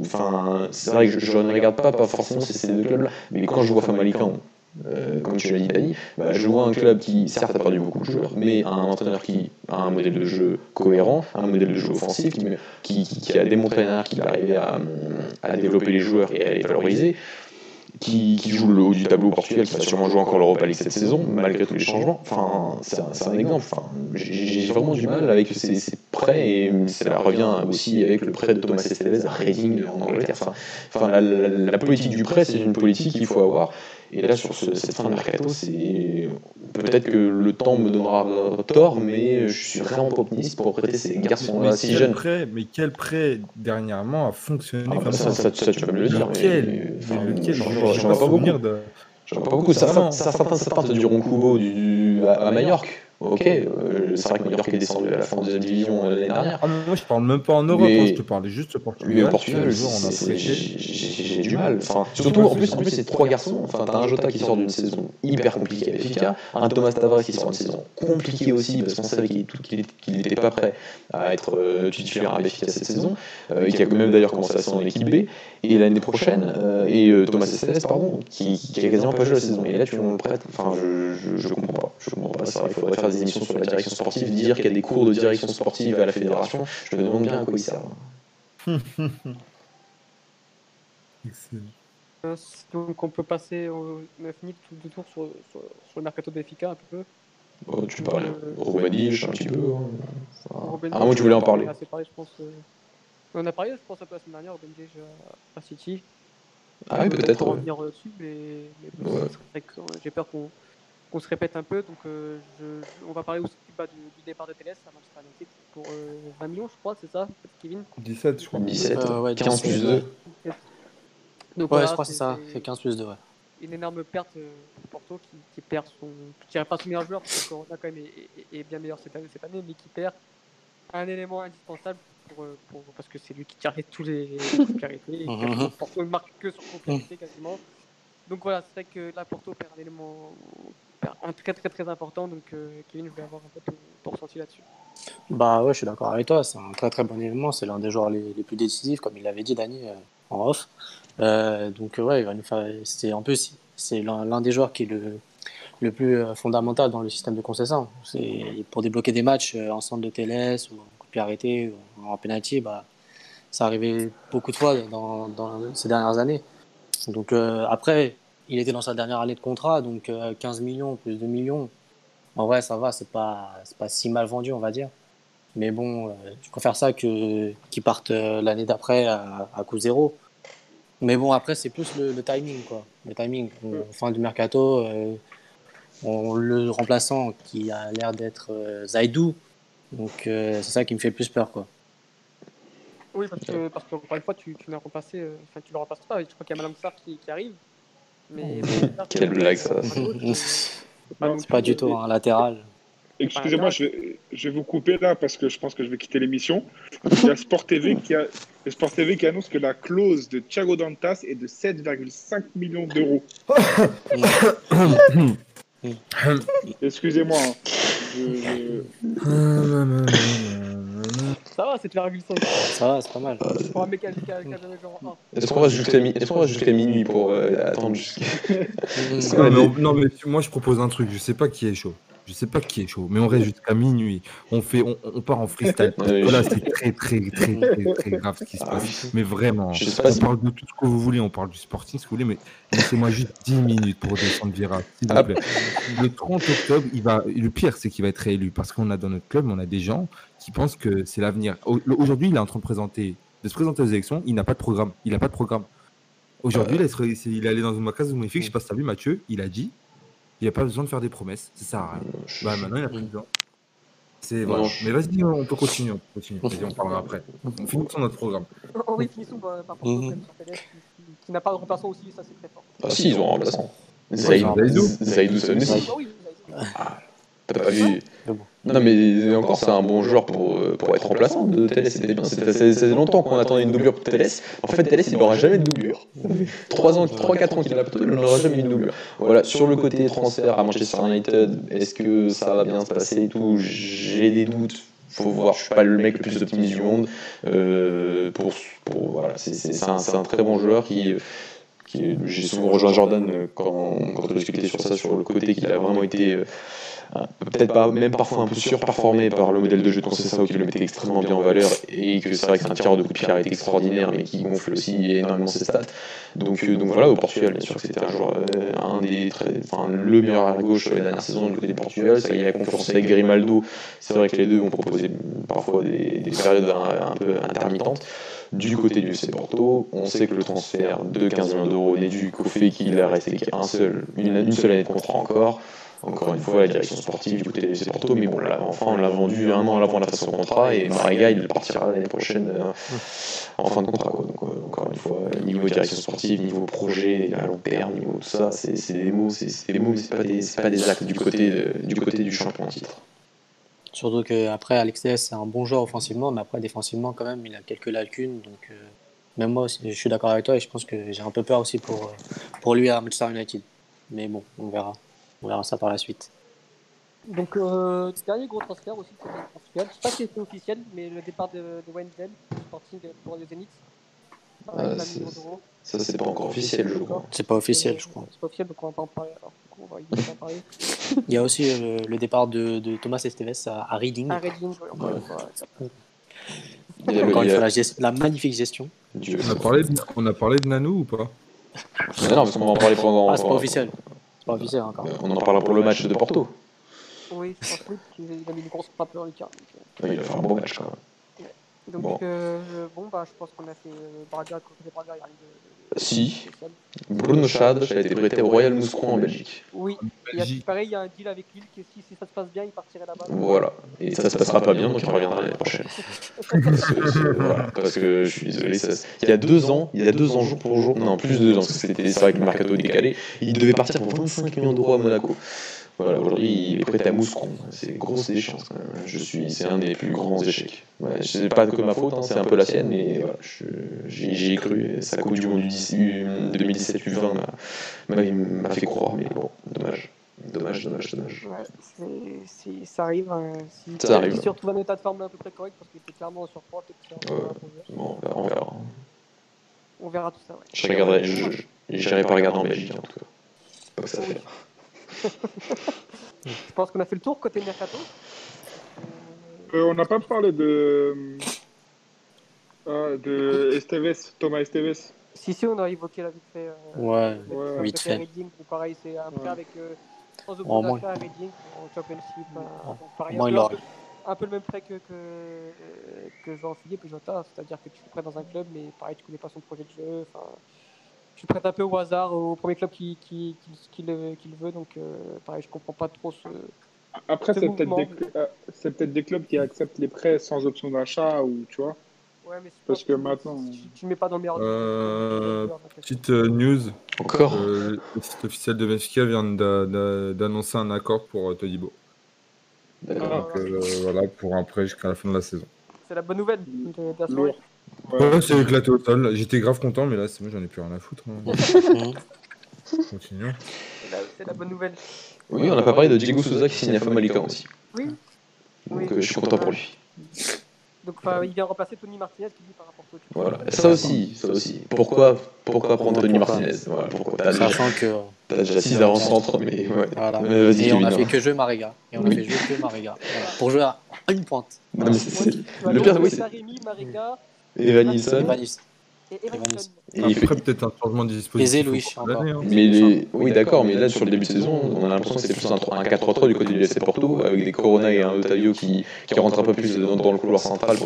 Enfin, c'est vrai que je, ne regarde pas, pas forcément ces deux clubs-là, mais quand je vois Famalicão, euh, comme tu l'as dit, Dani, bah, je vois un club qui, certes, a perdu beaucoup de joueurs, mais un entraîneur qui a un modèle de jeu cohérent, un modèle de jeu offensif, qui, qui, a démontré qu'il arrivait à, à développer les joueurs et à les valoriser qui, joue le haut du tableau au Portugal, qui va sûrement jouer encore l'Europa League cette saison, malgré tous les changements. Enfin, c'est un, exemple. Enfin, J'ai vraiment du mal avec ces, prêts, et ça revient aussi avec le prêt de Thomas Estevez à Reading en Angleterre. Enfin, la, politique du prêt, c'est une politique qu'il faut avoir. Et là, sur cette fin de mercato, c'est peut-être que le temps me donnera tort, mais je suis vraiment optimiste pour prêter ces garçons-là si jeunes.
Prêt, mais quel prêt dernièrement a fonctionné ah,
comme bah, ça, ça, tu vas me le dire.
Lequel,
J'en vois pas beaucoup. J'en vois pas beaucoup. Ça, ça, part du Roncubo à Majorque. Ok, euh, c'est vrai que Mallorca est descendu à la fin de deuxième division euh, l'année dernière.
Ah, moi, je parle même pas en Europe, hein, je te parlais juste au Portugal.
Mais au Portugal, j'ai du mal. Enfin, surtout, en plus, en plus c'est trois garçons. Enfin, t'as un Jota qui sort d'une saison hyper compliquée à Benfica, un Thomas Tavares qui sort d'une saison compliquée aussi, parce qu'on savait qu'il n'était pas prêt à être euh, titulaire à Benfica cette saison, et qui a même d'ailleurs commencé saison en équipe B. Et l'année prochaine, et Thomas Estes, pardon, qui, qui a quasiment pas joué la saison. Et là, tu le prêtes. Enfin, je, je, comprends pas. Je comprends pas ça. Il faudrait faire des émissions sur la direction sportive, dire qu'il y a des cours de direction sportive à la fédération, je me demande bien à quoi ils servent.
Donc on peut passer, on a fini tout le tour sur, sur, sur, le mercato BFK un peu.
Bon, tu parles euh, Roubaniche un petit peu. Hein. Ah, moi tu voulais en parler.
Parlé, je pense, euh... On a parlé, je pense, un peu la semaine dernière, Roubaniche à, à City.
Ah oui, peut-être.
On va revenir dessus, mais, mais ouais. j'ai peur qu'on se répète un peu. Donc, euh, je, on va parler aussi bah, du, du, départ de TLS à Manchester United pour euh, 20 millions, je crois, c'est ça, Kevin?
17, je crois.
17, euh, ouais, 15 plus 2.
Donc, ouais, voilà, je crois que c'est ça, c'est 15 plus 2. Ouais.
Une énorme perte euh, pour Porto qui, qui perd son. Je dirais pas son meilleur joueur, parce que Corona quand même est, est, est, bien meilleur cette année, cette année, mais qui perd un élément indispensable pour, euh, pour, parce que c'est lui qui tire tous les complémentités. et Porto ne marque que sur complémentarité quasiment. Donc voilà, c'est vrai que là, Porto perd un élément cas très très important. Donc euh, Kevin, je voulais avoir un peu ton, ressenti là-dessus.
Bah ouais, je suis d'accord avec toi. C'est un très très bon élément. C'est l'un des joueurs les, les, plus décisifs, comme il l'avait dit Dani euh, en off. Euh, donc ouais, il va nous faire. C'est en plus c'est l'un des joueurs qui est le le plus fondamental dans le système de concession. C'est pour débloquer des matchs en centre de TLS ou coup arrêté en penalty, bah ça arrivait beaucoup de fois dans, dans ces dernières années. Donc euh, après, il était dans sa dernière année de contrat, donc 15 euh, millions plus 2 millions. En vrai, ça va, c'est pas, pas si mal vendu, on va dire. Mais bon, euh, je préfère ça que qu'ils partent euh, l'année d'après à, à, coût zéro. Mais bon, après, c'est plus le, le, timing, quoi. Le timing. fin du mercato, le remplaçant qui a l'air d'être Zaidou. Donc c'est ça qui me fait le plus peur. Quoi.
Oui, parce que, parce que encore une fois, tu, tu l'as repassé, enfin, tu le repasses pas. Je crois qu'il y a Madame Sarr qui, qui arrive.
Mais, Quelle blague ça.
C'est pas du tout un latéral.
Excusez-moi, je vais, je vais, vous couper là parce que je pense que je vais quitter l'émission. Il y a Sport TV qui, a, Sport TV qui annonce que la clause de Thiago Dantas est de 7,5 millions d'euros. Excusez-moi. Hein. Je,
Ça va, c'est 7,5.
Ça va, c'est pas mal.
Pour un mec qui a,
genre 1. Est-ce qu'on va jusqu'à minuit pour euh, attendre jusqu'à.
non, mais moi je propose un truc, je sais pas qui est chaud. Je sais pas qui est chaud, mais on reste jusqu'à minuit. On fait, on, on part en freestyle. Là, c'est très, très, très, très, très, grave ce qui se passe. Mais vraiment, je on parle de tout ce que vous voulez. On parle du sporting, si vous voulez, mais laissez-moi juste 10 minutes pour descendre Vira, s'il vous plaît. Le 30 octobre, il va. Le pire, c'est qu'il va être réélu parce qu'on a dans notre club, on a des gens qui pensent que c'est l'avenir. Aujourd'hui, il est en train de présenter, de se présenter aux élections. Il n'a pas de programme. Il n'a pas de programme. Aujourd'hui, il est allé dans une case magnifique. Je sais pas si tu as vu, Mathieu. Il a dit il n'y a pas besoin de faire des promesses. C'est ça. Bah, maintenant, il a plus besoin. C'est voilà. Mais vas-y, on peut continuer. On, peut continuer. on parlera après. On finit sur notre programme.
Oh oui, finissons par, par contre, qui, n'a pas de remplaçant aussi, ça c'est très fort.
Ah si, ils ont un remplaçant. Zaidou. Zaidou, c'est aussi. Ah, t'as pas vu non, mais encore, c'est un bon joueur pour, euh, pour être remplaçant de Télé. C'était bien. C'est longtemps qu'on attendait une doublure pour Télé. En fait, Télé, il n'aura jamais de doublure. 3 ans, 3-4 ans qu'il a plutôt, il n'aura jamais une doublure. Voilà, sur le côté transfert à Manchester United, est-ce que ça va bien se passer et tout? J'ai des doutes. Faut voir, je suis pas le mec le plus optimiste du monde. Euh, pour, pour, voilà, c'est un, un, très bon joueur qui. J'ai souvent rejoint Jordan quand, quand on discutait sur ça, sur le côté qu'il a vraiment été euh, peut-être pas, même parfois un peu surperformé par le modèle de jeu de Conceição qui le mettait extrêmement bien en valeur et que c'est vrai que c'est un tireur de coup de pied est extraordinaire mais qui gonfle aussi énormément ses stats. Donc, euh, donc voilà, au Portugal, bien sûr que c'était un joueur, euh, un des enfin, le meilleur à gauche la dernière saison du côté du Portugal. Il a confiance avec Grimaldo. C'est vrai que les deux ont proposé parfois des périodes un, peu intermittentes. Du côté du FC Porto, on sait que le transfert de 15 millions d'euros n'est dû qu'au fait qu'il a resté qu'un seul, une, une seule année de contrat encore. Encore une fois, la direction sportive du côté des Porto, mais bon, là, enfin, on l'a vendu un an avant la fin de son contrat et Mariga, il partira l'année prochaine euh, en fin de contrat. Quoi. Donc, euh, encore une fois, niveau direction sportive, niveau projet à long terme, niveau tout ça, c'est des mots, c'est des mots, mais c'est pas des, pas des actes du côté, du côté du champion en titre.
Surtout qu'après, Alex DS, c'est un bon joueur offensivement, mais après, défensivement, quand même, il a quelques lacunes. Donc, euh, même moi, je suis d'accord avec toi et je pense que j'ai un peu peur aussi pour, pour lui à Manchester United. Mais bon, on verra. On verra ça par la suite.
Donc, euh, dernier gros transfert aussi pour le Portugal. Je ne sais pas si c'est officiel, mais le départ de, de Wenzel, du Sporting pour le Zénith.
Euh, ça, c'est pas encore officiel, je crois.
C'est pas officiel, je crois.
C'est pas officiel, donc on va pas en parler. Alors, on va
en parler. Il y a aussi euh, le départ de, de, Thomas Esteves à, à Reading.
À Reading, oui, encore une fois.
Encore une fois, la, la, magnifique gestion.
On a, parlé de, on a parlé de Nanou ou pas?
Non, parce qu'on va en parler pendant.
Ah, c'est pas officiel. Pas officiel encore.
On en parlera pour le match de Porto.
Oui, je pense qu'il a mis une grosse frappe dans le cas.
Donc, euh... il a fait un bon match quand même.
Donc, bon, euh, bon bah, je pense qu'on a fait euh, Braga, côté Braga, il y a de.
Si, Bruno Chad a été prêté au Royal Mouscron en Belgique.
Oui, il y a, pareil, il y a un deal avec Lille qui, si, si ça se passe bien, il partirait là-bas?
Voilà, et ça se passera pas bien, donc il reviendra l'année prochaine. parce, que, voilà, parce que je suis désolé, ça, il y a deux ans, il y a deux ans jour pour jour, non, plus de deux ans, parce que c'était vrai que le mercato décalé, il devait partir pour 25 millions d'euros à Monaco. Voilà, aujourd'hui, il est prêt à Mouscron. C'est une grosse échéance. Je suis, c'est un des plus grands échecs. Ouais, c'est pas que ma faute, hein, c'est un peu la sienne, mais voilà, j'y ai cru. Sa Coupe du Monde 2017 U20 m'a fait croire, mais bon, dommage. Dommage, dommage, dommage.
Ouais, si ça arrive, hein, si,
ça arrive.
Si tu retrouves un état de forme à peu près correct, parce qu'il était clairement en surpoids, peut-être
ouais, bon, on verra.
On verra tout ça, ouais.
Je regarderai, j'irai pas regarder en Belgique, en tout cas. Pas que ça fait.
Je pense qu'on a fait le tour côté Mercato.
Euh, on n'a pas parlé de. Euh, de Esteves, Thomas Esteves.
Si, si, on a évoqué la vite fait. Euh,
ouais, ouais. vite fait.
Reading, pareil, c'est un prêt avec. Euh, sans oh, moi... à Reading, en Championship.
Oh. pareil, moi, un, peu,
un peu le même prêt que, que, euh, que Jean-Philippe et Jota, c'est-à-dire que tu fais prêt dans un club, mais pareil, tu connais pas son projet de jeu. Je prête un peu au hasard au premier club qui, qui, qui, le, veut. Donc, pareil, je comprends pas trop ce.
Après, c'est peut-être des, peut des, clubs qui acceptent les prêts sans option d'achat ou tu vois. Ouais, mais Parce que maintenant.
Tu, ne mets pas dans le meilleur.
Euh, petite news.
Encore.
le site officiel de Benfica vient d'annoncer un accord pour Todibo. Donc voilà, pour un prêt jusqu'à la fin de la saison.
C'est la bonne nouvelle de, la
soirée. Ouais, c'est éclaté au sol. J'étais grave content, mais là, c'est moi, j'en ai plus rien à foutre. Hein.
Continuons. C'est la, bonne nouvelle.
Oui, on n'a pas parlé de Diego Souza qui signe à Famalicão aussi.
Oui.
Donc euh, je suis content pour lui.
Donc il vient remplacer Tony Martinez qui dit par rapport à
Voilà, ça aussi, ça aussi. Pourquoi, pourquoi prendre Tony Martinez? voilà, pourquoi
Sachant que.
T'as déjà 6 avant-centre, mais ouais.
Voilà. et on a fait que jouer Mariga. Et on a fait jouer que. Voilà. Pour jouer à une pointe.
Non, mais c'est. Le pire, oui, c'est.
Mariga.
Evan Nilsson.
Et
il fait peut-être un changement de dispositif.
Louis, hein.
Mais Oui, d'accord, mais là, sur le début de saison, on a l'impression que c'est plus un, 4-3-3 du côté du FC Porto, avec des Corona et un Otadio qui, qui rentrent un peu plus dans, le couloir central.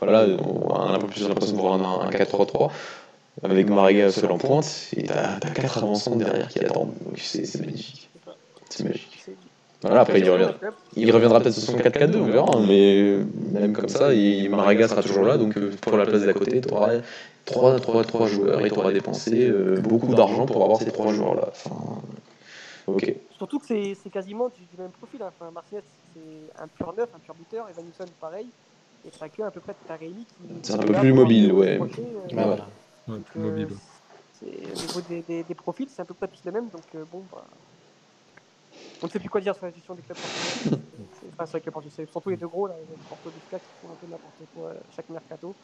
Voilà, on a un peu plus l'impression de voir un, 4-3-3 avec Mariga seul en pointe, et t'as 4 avançants derrière qui attendent. C'est magnifique. C'est magique. Voilà, après, il, revient, il reviendra peut-être sur son 4-4-2, on verra, hein, mais même comme ça, il, Mariga sera toujours là, donc euh, pour la place d'à côté, tu auras 3, 3, 3 joueurs et tu auras dépensé euh, beaucoup d'argent pour avoir ces 3 joueurs-là. Enfin, ok.
Surtout que c'est quasiment du, même profil. Hein. Enfin, Martinez, c'est un pur neuf, un pur buteur, Evanilson, pareil. Et t'as que à peu près Taremi qui.
C'est un peu plus mobile, ouais.
ouais, voilà. ouais plus mobile.
Au niveau des, des, des profils, c'est à peu près tous les mêmes, donc bon, bah, on ne sait plus quoi dire sur la gestion des clubs portugais. enfin, c'est vrai que c'est surtout les deux gros, là, les Porto Bisca qui font un peu n'importe quoi euh, chaque mercato.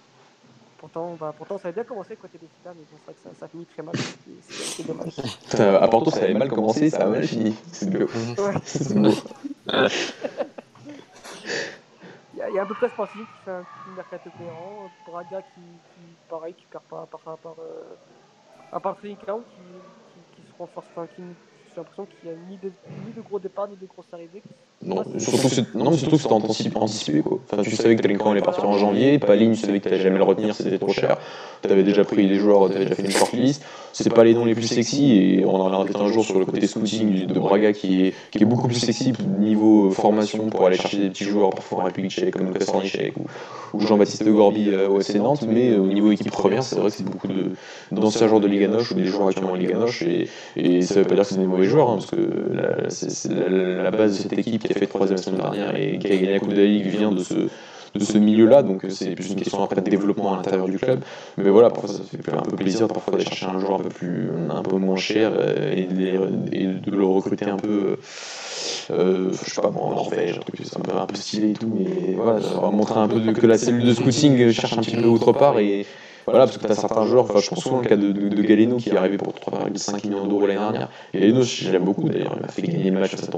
Pourtant, bah, pourtant, ça avait bien commencé côté Benfica, mais bon, c'est vrai que ça, ça finit très mal. C'est dommage.
À Porto, ça avait mal commencé, ça a mal fini. C'est beau. Ouais.
il, y a, il y a à peu près ce principe qui fait un mercato cohérent. Braga qui, qui, pareil, qui perd pas à part, à part, euh, à part Training qui, qui, qui se renforce, enfin, qui j'ai l'impression qu'il n'y a ni de, ni de gros départs, ni de grosses arrivées.
Non, surtout que non, surtout que c'était anticipé, anticipé, quoi. Enfin, tu savais que Delinquent allait partir en janvier, Paline, tu savais que tu n'allais jamais le retenir, c'était trop cher. Tu avais déjà pris des joueurs, tu avais déjà fait une shortlist. C'est pas les noms les plus sexy, et on en reviendra peut-être un jour sur le côté scouting de Braga qui est, qui est beaucoup plus sexy niveau formation pour aller chercher des petits joueurs, parfois en République tchèque, comme Lucas Ornichek ou, ou Jean-Baptiste Gorby euh, au FC Nantes, mais euh, au niveau équipe première, c'est vrai que c'est beaucoup d'anciens joueurs de Liga Noche ou des joueurs actuellement en Liga Noche, et, et ça veut pas dire que c'est des mauvais joueurs, hein, parce que la, la, base de cette équipe qui a fait troisième la semaine dernière et qui a gagné la Coupe de la Ligue vient de ce, de ce milieu-là, donc c'est plus une question après de développement à l'intérieur du club. Mais voilà, parfois ça fait un peu plaisir parfois d'aller chercher un joueur un peu plus, un peu moins cher euh, et de, le recruter un peu, euh, je sais pas en Norvège, truc un peu, un peu stylé et tout, mais voilà, montrer un peu que la cellule de scouting cherche un petit peu autre part et voilà, parce que tu as certains joueurs, enfin, je pense souvent le cas de, de, Galeno qui est arrivé pour 3,5 millions d'euros l'année dernière. Galeno, je l'aime beaucoup d'ailleurs, il m'a fait gagner le match à cette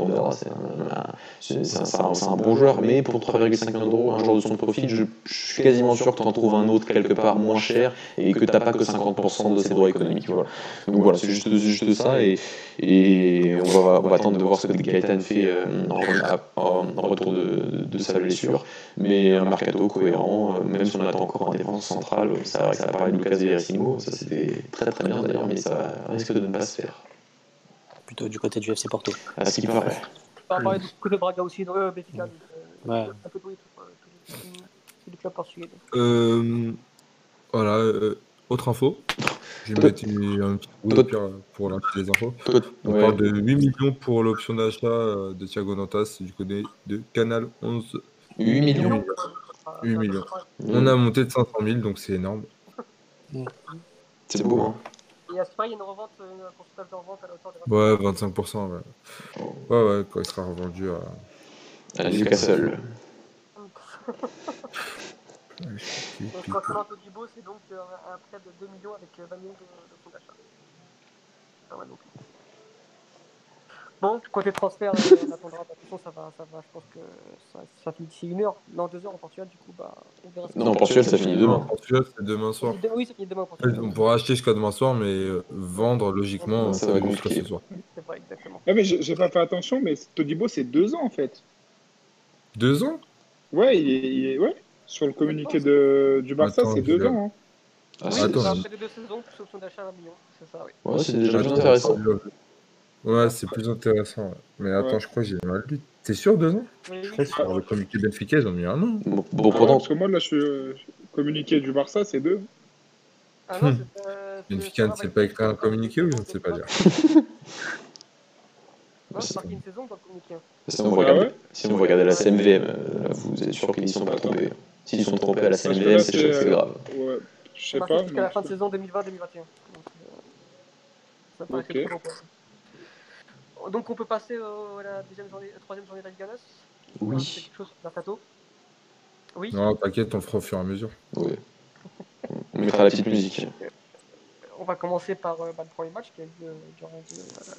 C'est un, bon joueur, mais pour 3,5 millions d'euros, un joueur de son profil, je, suis quasiment sûr que tu en trouves un autre quelque part moins cher et que tu n'as pas que 50% de ses droits économiques. Voilà. Donc voilà, c'est juste, juste ça. Et, on, va, on attendre de voir ce que Gaëtan fait euh, en, en, retour de, de, sa blessure. Mais un mercato cohérent, euh, même si on attend encore un défense centrale, ça ça parlait de Lucas Verissimo, ça c'était très très bien d'ailleurs, mais ça risque de ne pas se faire.
Plutôt du côté du FC Porto.
À ce qui paraît.
On parler du côté de Braga aussi, de euh, Benfica. Euh, ouais. Un peu de tous clubs portugais.
Euh, voilà, euh, autre info. J'ai mis un petit bout pour lancer les infos. On parle de 8 millions pour l'option d'achat de Thiago Nantas du côté de Canal 11.
8 millions
8 millions. On a monté de 500 000, donc c'est énorme.
C'est beau, hein.
Et à ce moment, il y a une revente, un pourcentage de revente à la hauteur
de Ouais, 25%. Ouais. ouais, ouais, quand il sera revendu à.
À Newcastle.
donc, quand on Todibo, c'est donc euh, un prêt de 2 millions avec 20 euh, millions de, de fonds d'achat. Pas mal non plus. Bon, côté transfert, euh, on attendra. De toute façon, ça va, ça va. Je pense que ça, ça finit d'ici une heure. Non, deux heures en Portugal, du coup, bah,
on verra. Non, en Portugal, ça finit demain. En
Portugal, c'est demain soir.
Oui, ça finit demain en
Portugal. On pourra acheter jusqu'à demain soir, mais euh, vendre, logiquement,
ça, va
ce soir. C'est vrai, exactement.
Mais j'ai pas fait attention, mais Todibo, c'est deux ans, en fait.
Deux ans?
Ouais, il est, il est, ouais. Sur le communiqué de, du Barça, c'est deux ans. Hein.
Ah, oui, attends, après les deux saisons, plus option d'achat à 1 million, c'est ça, oui.
Ouais, c'est déjà intéressant.
Ouais, c'est plus intéressant. Mais attends, je crois que j'ai mal lu. T'es sûr, deux ans? Je crois que sur le communiqué Benfica, ils ont mis un an.
Bon, bon pendant...
Parce que moi, là, je suis euh, communiqué du Barça, c'est deux.
Ah non, c'est pas.
Benfica ne sait pas écrire un communiqué ou je ne sais pas dire?
Non, c'est marqué une saison dans le communiqué.
Si on, regarde, ah ouais? si on regarde la CMVM, euh, là, vous êtes sûr qu'ils ne sont pas trompés. S'ils sont trompés à la CMVM, c'est grave.
Ouais, je sais pas.
Jusqu'à la fin de saison 2020-2021. Ça paraît okay. trop long, Donc on peut passer à la deuxième journée, la troisième journée de la Ligue
Oui.
C'est quelque chose Mercato Oui.
Non, t'inquiète, on fera au fur et à mesure.
Oui. on mettra la petite musique.
On va commencer par euh, bah, le premier match qui a eu euh, durant, euh,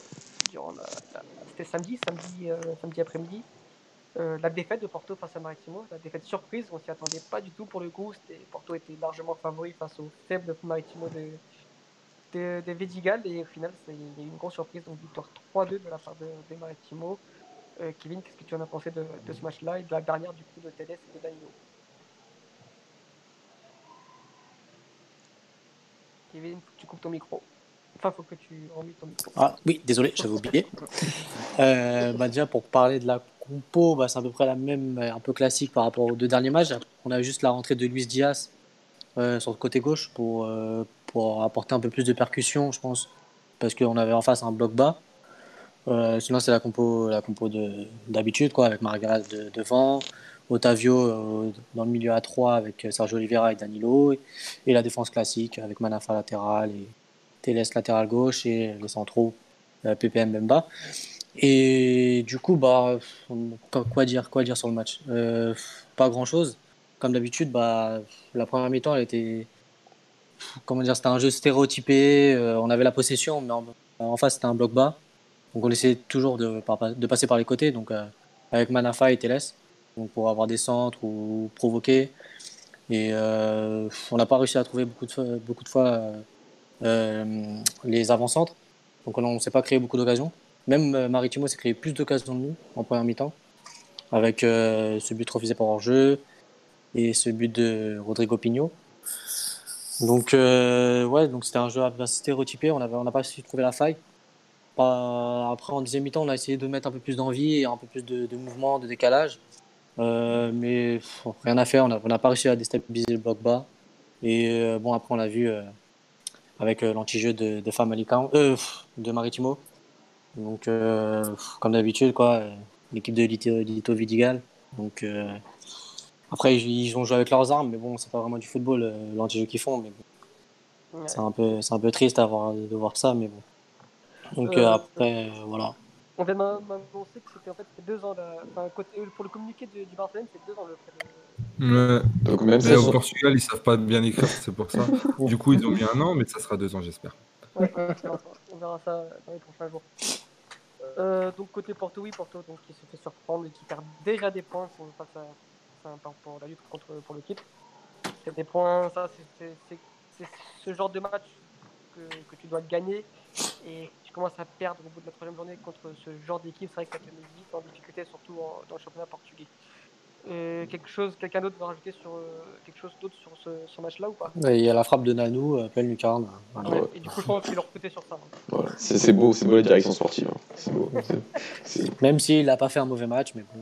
durant la, la... C'était samedi, samedi, euh, samedi après-midi. Euh, la défaite de Porto face à Maritimo, la défaite surprise, on s'y attendait pas du tout pour le coup. Porto était largement favori face au faible Maritimo de, de, de et au final il y a eu une grosse surprise, donc victoire 3-2 de la part de, de Maritimo. Euh, Kevin, qu'est-ce que tu en as pensé de, de ce match-là et de la dernière du coup de Tedes et de Danilo Kevin, tu coupes ton micro. Enfin, faut que tu remues ton micro.
Ah oui, désolé, j'avais oublié. euh, bah, déjà, pour parler de la compo, bah, c'est à peu près la même, un peu classique par rapport aux deux derniers matchs. On a juste la rentrée de Luis Diaz euh, sur le côté gauche pour, euh, pour apporter un peu plus de percussion, je pense, parce qu'on avait en face un bloc bas. Euh, sinon, c'est la compo, la compo d'habitude, quoi, avec Margaret de, devant, Otavio euh, dans le milieu à 3 avec Sergio Oliveira et Danilo, et, et la défense classique avec Manafa latéral et Teles latéral gauche et les centraux euh, PPM Bemba. Et du coup, bah, quoi dire, quoi dire sur le match? Euh, Pas grand chose. Comme d'habitude, bah, la première mi-temps, elle était. Comment dire C'était un jeu stéréotypé. Euh, on avait la possession, mais en, en face, c'était un bloc bas. Donc, on essayait toujours de, de passer par les côtés, donc euh, avec Manafa et Teles, donc pour avoir des centres ou provoquer. Et euh, on n'a pas réussi à trouver beaucoup de, fois euh, les avant-centres. Donc, on ne s'est pas créé beaucoup d'occasions. Même euh, Maritimo s'est créé plus d'occasions de nous en première mi-temps, avec euh, ce but refusé par hors-jeu et ce but de Rodrigo Pigno. Donc, euh, ouais, donc c'était un jeu assez stéréotypé. On n'a on pas su trouver la faille. Après, en deuxième mi-temps, on a essayé de mettre un peu plus d'envie et un peu plus de, mouvement, de décalage. Euh, mais rien à faire. On n'a pas réussi à déstabiliser le bloc bas. Et euh, bon, après, on l'a vu avec l'anti-jeu de, de Famalicão, de Maritimo. Donc, comme d'habitude, quoi, l'équipe de Lito, Vidigal. Donc, après, ils ont joué avec leurs armes, mais bon, c'est pas vraiment du football, euh, l'anti-jeu qu'ils font. Mais bon, ouais. c'est un peu, c'est un peu triste à voir, de voir ça, mais bon. Donc après, voilà.
On vient d'annoncer que c'était en fait deux ans, là, enfin, côté, pour le communiqué du, du Barcelone, c'est deux ans le.
Ouais. Donc même mais au Portugal, ils savent pas bien écrire, c'est pour ça. du coup, ils ont mis un an, mais ça sera deux ans, j'espère.
Ouais, on verra ça dans les prochains jours. Euh, donc côté Porto, oui, Porto donc, qui se fait surprendre et qui perd déjà des points face à, à, pour la lutte contre pour l'équipe. C'est des points, ça c'est ce genre de match que, que, tu dois gagner et tu commences à perdre au bout de la troisième journée contre ce genre d'équipe. C'est vrai que ça te met vite en difficulté, surtout en, dans le championnat portugais. Euh, quelque chose, quelqu'un d'autre va rajouter sur euh, quelque chose d'autre sur ce, ce match-là ou pas?
Il y a la frappe de Nanou, euh, pleine lucarne.
Ouais, et du coup, je pense qu'il leur recruté sur ça. Hein.
Voilà. C'est beau, c'est beau la direction sportive. Hein. Beau.
Même s'il n'a pas fait un mauvais match, mais bon.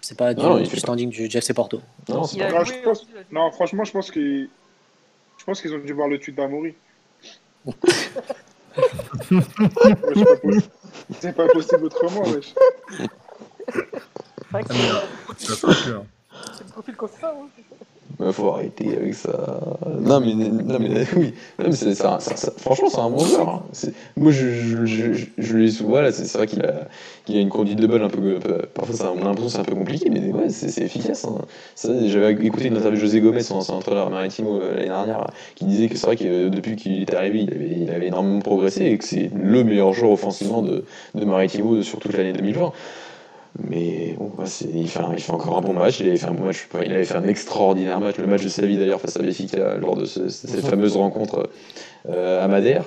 C'est pas du, non, du standing du GFC Porto.
Non, non, je pense... non franchement, je pense qu'ils, je pense qu'ils ont dû voir le tweet d'Amaury. c'est pas, possible autrement, wesh.
C'est le profil comme ça, hein.
Bah, faut arrêter avec ça. Non, mais, non, mais oui. Franchement, c'est un bon joueur. Hein. Moi, je, je, je, je l'ai souvent. Là, c'est, vrai qu'il a, qu'il a une conduite de balle un peu. parfois, on l'impression c'est un peu compliqué, mais ouais, c'est, efficace. Hein. j'avais écouté une interview de José Gomez, son, entraîneur maritimo, euh, l'année dernière, qui disait que c'est vrai que euh, depuis qu'il est arrivé, il avait, il avait énormément progressé et que c'est le meilleur joueur offensivement de, de Maritimo sur toute l'année 2020. Mais bon, bah il, fait un, il, fait encore un bon match. Il avait fait un bon match. Il avait fait un extraordinaire match, le match de sa vie d'ailleurs face à Benfica lors de ce, cette fameuse rencontre euh, à Madère.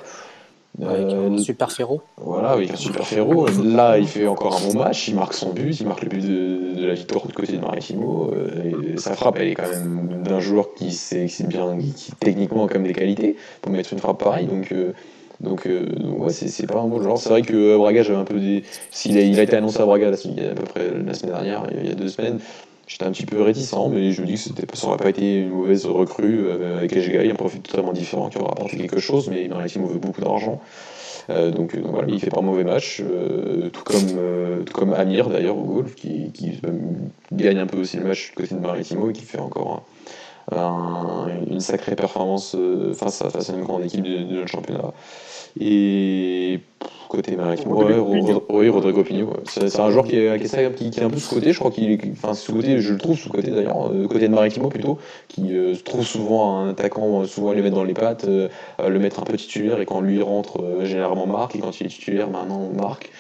Avec un super Ferro.
Voilà, avec un super Ferro. Là, il fait encore un bon match, il marque son but, il marque le but de, la victoire du côté de Maritimo. Et sa frappe, elle est quand même d'un joueur qui sait bien, qui, techniquement a quand même des qualités pour mettre une frappe pareille. Donc, donc, ouais, c'est pas un bon genre. C'est vrai que Braga, j'avais un peu des. Il a, a été annoncé à Braga la, à peu près la semaine dernière, il y a deux semaines. J'étais un petit peu réticent, mais je me dis que ça n'aurait pas été une mauvaise recrue euh, avec il un profil totalement différent qui aura apporté quelque chose, mais team veut beaucoup d'argent. Euh, donc, voilà, il fait pas un mauvais match, euh, tout, comme, comme Amir d'ailleurs au golf, qui, gagne un peu aussi le match côté de Maritimo et qui fait encore une sacrée performance face, à, face à une grande équipe de, de notre championnat. Et côté maritime, oui, Rodrigo Pigno. C'est un joueur qui est, qui, est, qui, est, un peu sous-côté, je crois qu'il est. Enfin, sous-côté, je le trouve sous-côté d'ailleurs, euh, côté de Maritimo plutôt, qui euh, se trouve souvent un attaquant, euh, souvent les mettre dans les pattes, le mettre un peu titulaire, et quand lui rentre, généralement marque, et quand il est titulaire, maintenant marque.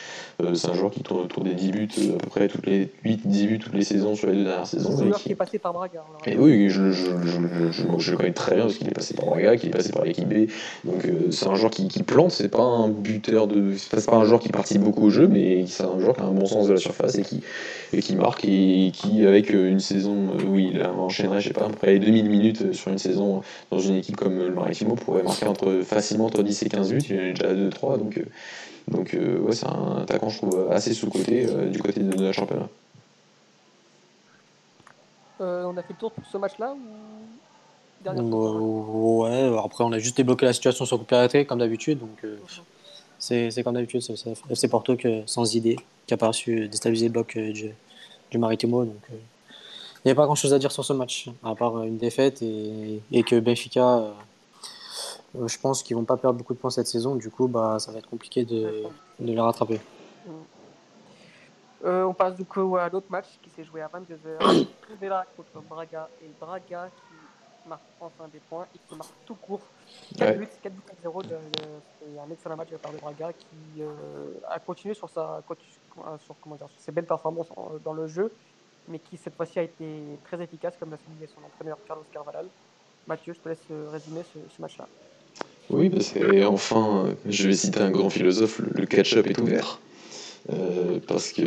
Euh, c'est un joueur qui tourne autour des 10 buts euh, à peu près toutes les 8-10 buts toutes les saisons sur les deux dernières saisons.
C'est un joueur qui... est passé par Braga.
Et oui, je, je, je, je, le connais très bien parce qu'il est passé par Braga, qu'il est passé par l'équipe B. Donc euh, c'est un joueur qui, qui plante, c'est pas un buteur de. C'est pas un joueur qui participe beaucoup au jeu, mais c'est un joueur qui a un bon sens de la surface et qui, et qui marque et qui, avec une saison où il enchaînerait, je sais pas, à peu près 2000 minutes sur une saison dans une équipe comme le Maritimo, pourrait marquer entre, facilement entre 10 et 15 buts. Il en est déjà à 2-3, donc. Donc euh, ouais, c'est un attaquant, je trouve, assez sous-côté euh, du côté de, la championnat.
Euh, on a fait le tour pour ce match-là ou...
Ouais, après on a juste débloqué la situation sur le de comme d'habitude, donc c'est comme d'habitude, c'est FC Porto que, sans idée qui a pas su déstabiliser le bloc du, du Maritimo. Donc il n'y avait pas grand chose à dire sur ce match, à part une défaite et, et que Benfica euh, je pense qu'ils vont pas perdre beaucoup de points cette saison. Du coup, bah, ça va être compliqué de, de les rattraper.
Euh, on passe du coup à l'autre match qui s'est joué à 22h. Vela contre Braga et Braga marque enfin des points et qui marque tout court 4 buts, 4 buts 0. C'est un excellent match de la part de Braga qui euh, a continué sur, sa, sur, comment dire, sur ses belles performances dans le jeu, mais qui cette fois-ci a été très efficace, comme l'a souligné son entraîneur Carlos Carvalhal. Mathieu, je te laisse résumer ce match-là.
Oui, parce que enfin, je vais citer un grand philosophe, le catch-up est ouvert. Euh, parce que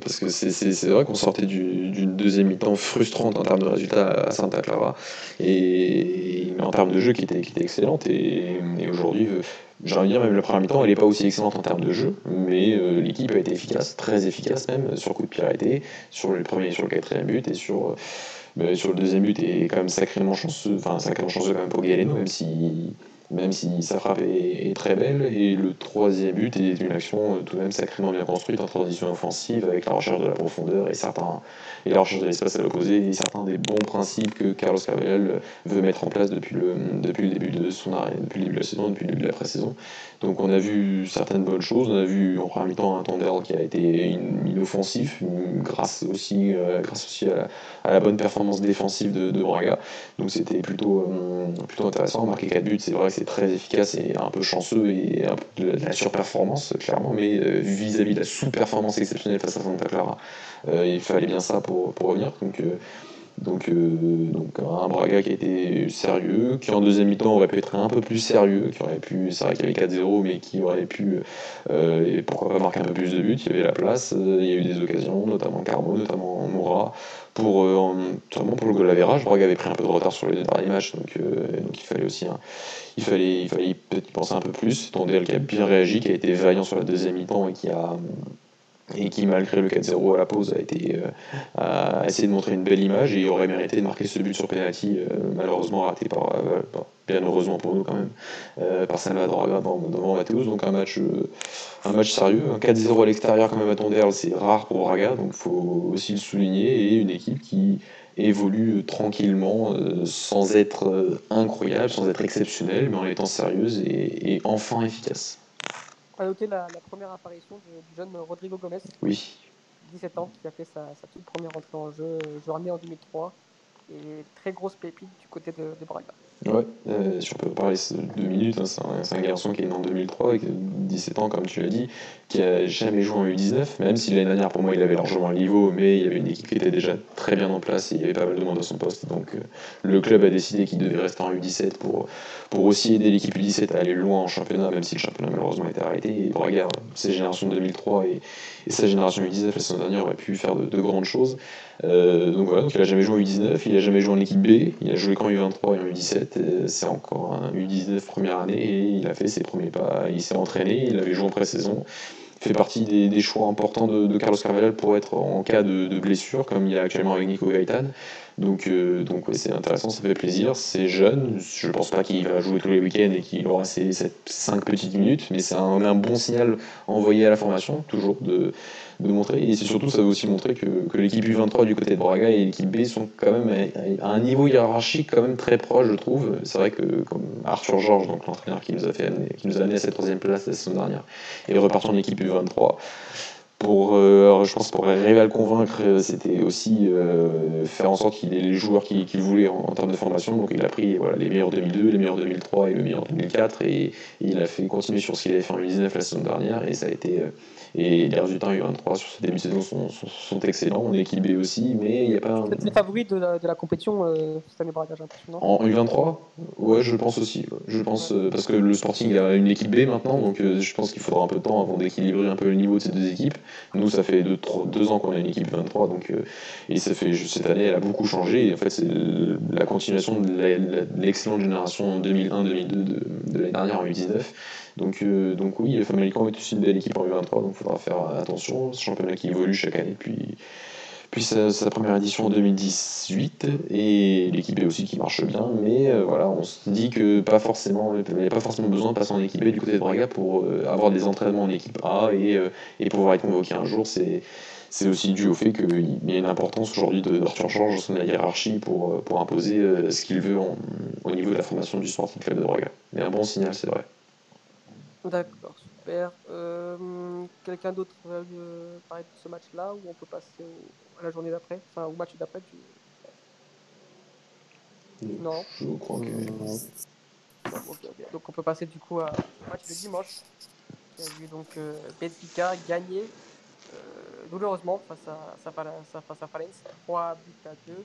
parce que c'est vrai qu'on sortait d'une deuxième mi-temps frustrante en termes de résultats à Santa Clara. Et, en termes de jeu qui était, qui était excellente et, aujourd'hui euh, j'ai dire même la première mi-temps elle n'est pas aussi excellente en termes de jeu. Mais euh, l'équipe a été efficace très efficace même sur coup de pied sur le premier et sur le quatrième but et sur sur le deuxième but est quand même sacrément chanceux enfin sacrément chanceux quand même pour Galeno même si même si sa frappe est, très belle. Et le troisième but est une action euh, tout de même sacrément bien construite en transition offensive avec la recherche de la profondeur et, certains, et la recherche de l'espace à l'opposé et certains des bons principes que Carlos Carvalhal veut mettre en place depuis le, depuis le début de son depuis le début de la saison, depuis le début de la pré-saison. Donc on a vu certaines bonnes choses. On a vu en première mi-temps un Tondel qui a été inoffensif grâce aussi, euh, grâce aussi à la, bonne performance défensive de, Braga. Donc c'était plutôt, euh, plutôt intéressant. Marquer 4 buts, c'est vrai c'est très efficace et un peu chanceux et un peu de la, surperformance, clairement, mais euh, vis-à-vis de la sous-performance exceptionnelle face à Santa Clara, il fallait bien ça pour, revenir. Donc donc, euh, donc un Braga qui a été sérieux, qui en deuxième mi-temps aurait pu être un peu plus sérieux, qui aurait pu, c'est vrai qu'il y avait 4-0, mais qui aurait pu, euh, et pourquoi pas marquer un peu plus de buts, il y avait la place, il y a eu des occasions, notamment Carmo, notamment Moura, pour, euh, notamment pour le goal Verrage. Braga avait pris un peu de retard sur les derniers matchs, donc, donc il fallait aussi il fallait, il fallait peut-être y penser un peu plus. Tondel qui a bien réagi, qui a été vaillant sur la deuxième mi-temps et qui a et qui, malgré le 4-0 à la pause, a, été, euh, essayé de montrer une belle image et aurait mérité de marquer ce but sur penalty, euh, malheureusement raté par, euh, bien heureusement pour nous quand même, par Salvador devant, devant Mateus. Donc un match, un match sérieux, un 4-0 à l'extérieur quand même à Tondel, c'est rare pour Braga, donc il faut aussi le souligner, et une équipe qui évolue tranquillement, sans être incroyable, sans être exceptionnelle, mais en étant sérieuse et enfin efficace.
Va noter la, première apparition du, jeune Rodrigo Gomez.
Oui.
17 ans, qui a fait sa, toute première entrée en jeu, joueur né en 2003. Et très grosse pépite du côté de, Braga.
Ouais, euh, si on peut parler deux minutes, hein, c'est un, garçon qui est né en 2003 avec 17 ans, comme tu l'as dit, qui a jamais joué en U19, même si l'année dernière, pour moi, il avait largement un niveau, mais il y avait une équipe qui était déjà très bien en place et il y avait pas mal de monde à son poste. Donc euh, le club a décidé qu'il devait rester en U17 pour, pour aussi aider l'équipe U17 à aller loin en championnat, même si le championnat malheureusement était arrêté. Et Braga, ses générations 2003 et, et sa génération U19 la saison dernière aurait pu faire de, grandes choses. Euh, donc voilà, donc il a jamais joué en U19, il a jamais joué en équipe B, il a joué qu'en U23 et en U17. C'est encore un U19 première année et il a fait ses premiers pas. Il s'est entraîné, il avait joué en pré-saison fait partie des, choix importants de, Carlos Carvalhal pour être en cas de, blessure, comme il y a actuellement avec Nico Gaetan. Donc, euh, donc c'est intéressant, ça fait plaisir. C'est jeune, je pense pas qu'il va jouer tous les week-ends et qu'il aura ses, 5 petites minutes, mais c'est un, bon signal envoyé à la formation, toujours de, de montrer. Et surtout, ça veut aussi montrer que, que l'équipe U23 du côté de Braga et l'équipe B sont quand même à, un niveau hiérarchique quand même très proche, je trouve. C'est vrai que comme Arthur Georges, l'entraîneur qui nous a fait qui nous a amené à cette troisième place la saison dernière, et repartant de l'équipe U23, pour, euh, je pense pour arriver à le convaincre, euh, c'était aussi euh, faire en sorte qu'il ait les joueurs qu'il voulait en, termes de formation. Donc il a pris voilà, les meilleurs 2002, les meilleurs 2003 et le meilleur 2004 et, il a fait continuer sur ce qu'il avait fait en 2019 la saison dernière et ça a été et les résultats U23 sur ce début de saison sont, sont, excellents. On est équipé aussi, mais il n'y a pas.
C'est les favoris de la, de la compétition euh, cette année, Braga,
En U23 Ouais, je pense aussi. Je pense, euh, parce que le Sporting a une équipe B maintenant, donc euh, je pense qu'il faudra un peu de temps avant d'équilibrer un peu le niveau de ces deux équipes. Nous, ça fait deux, deux ans qu'on a une équipe 23, donc, et ça fait, cette année, elle a beaucoup changé. Et en fait, c'est la continuation de l'excellente génération 2001-2002 de, de l'année dernière en U19. Donc, euh, donc oui, le Famalicão est aussi une belle équipe en U23, donc il faudra faire attention. Ce championnat qui évolue chaque année depuis, puis sa, première édition en 2018 et l'équipe est aussi qui marche bien mais euh, voilà on se dit que pas forcément n'y a pas forcément besoin de passer en équipe B du côté de Braga pour euh, avoir des entraînements en équipe A et, et pouvoir être convoqué un jour c'est c'est aussi dû au fait qu'il y a une importance aujourd'hui d'Arthur Georges dans la hiérarchie pour, pour imposer ce qu'il veut au niveau de la formation du Sporting Club de Braga. Mais un bon signal, c'est vrai.
D'accord, super. Euh, quelqu'un d'autre veut parler de ce match-là ou on peut passer à la journée d'après? Enfin, au match d'après tu... Non
Je crois que non.
Donc on peut passer du coup au match de dimanche. Qui a vu donc euh, Benfica gagner euh, douloureusement face à, face à Valence, 3 buts à 2.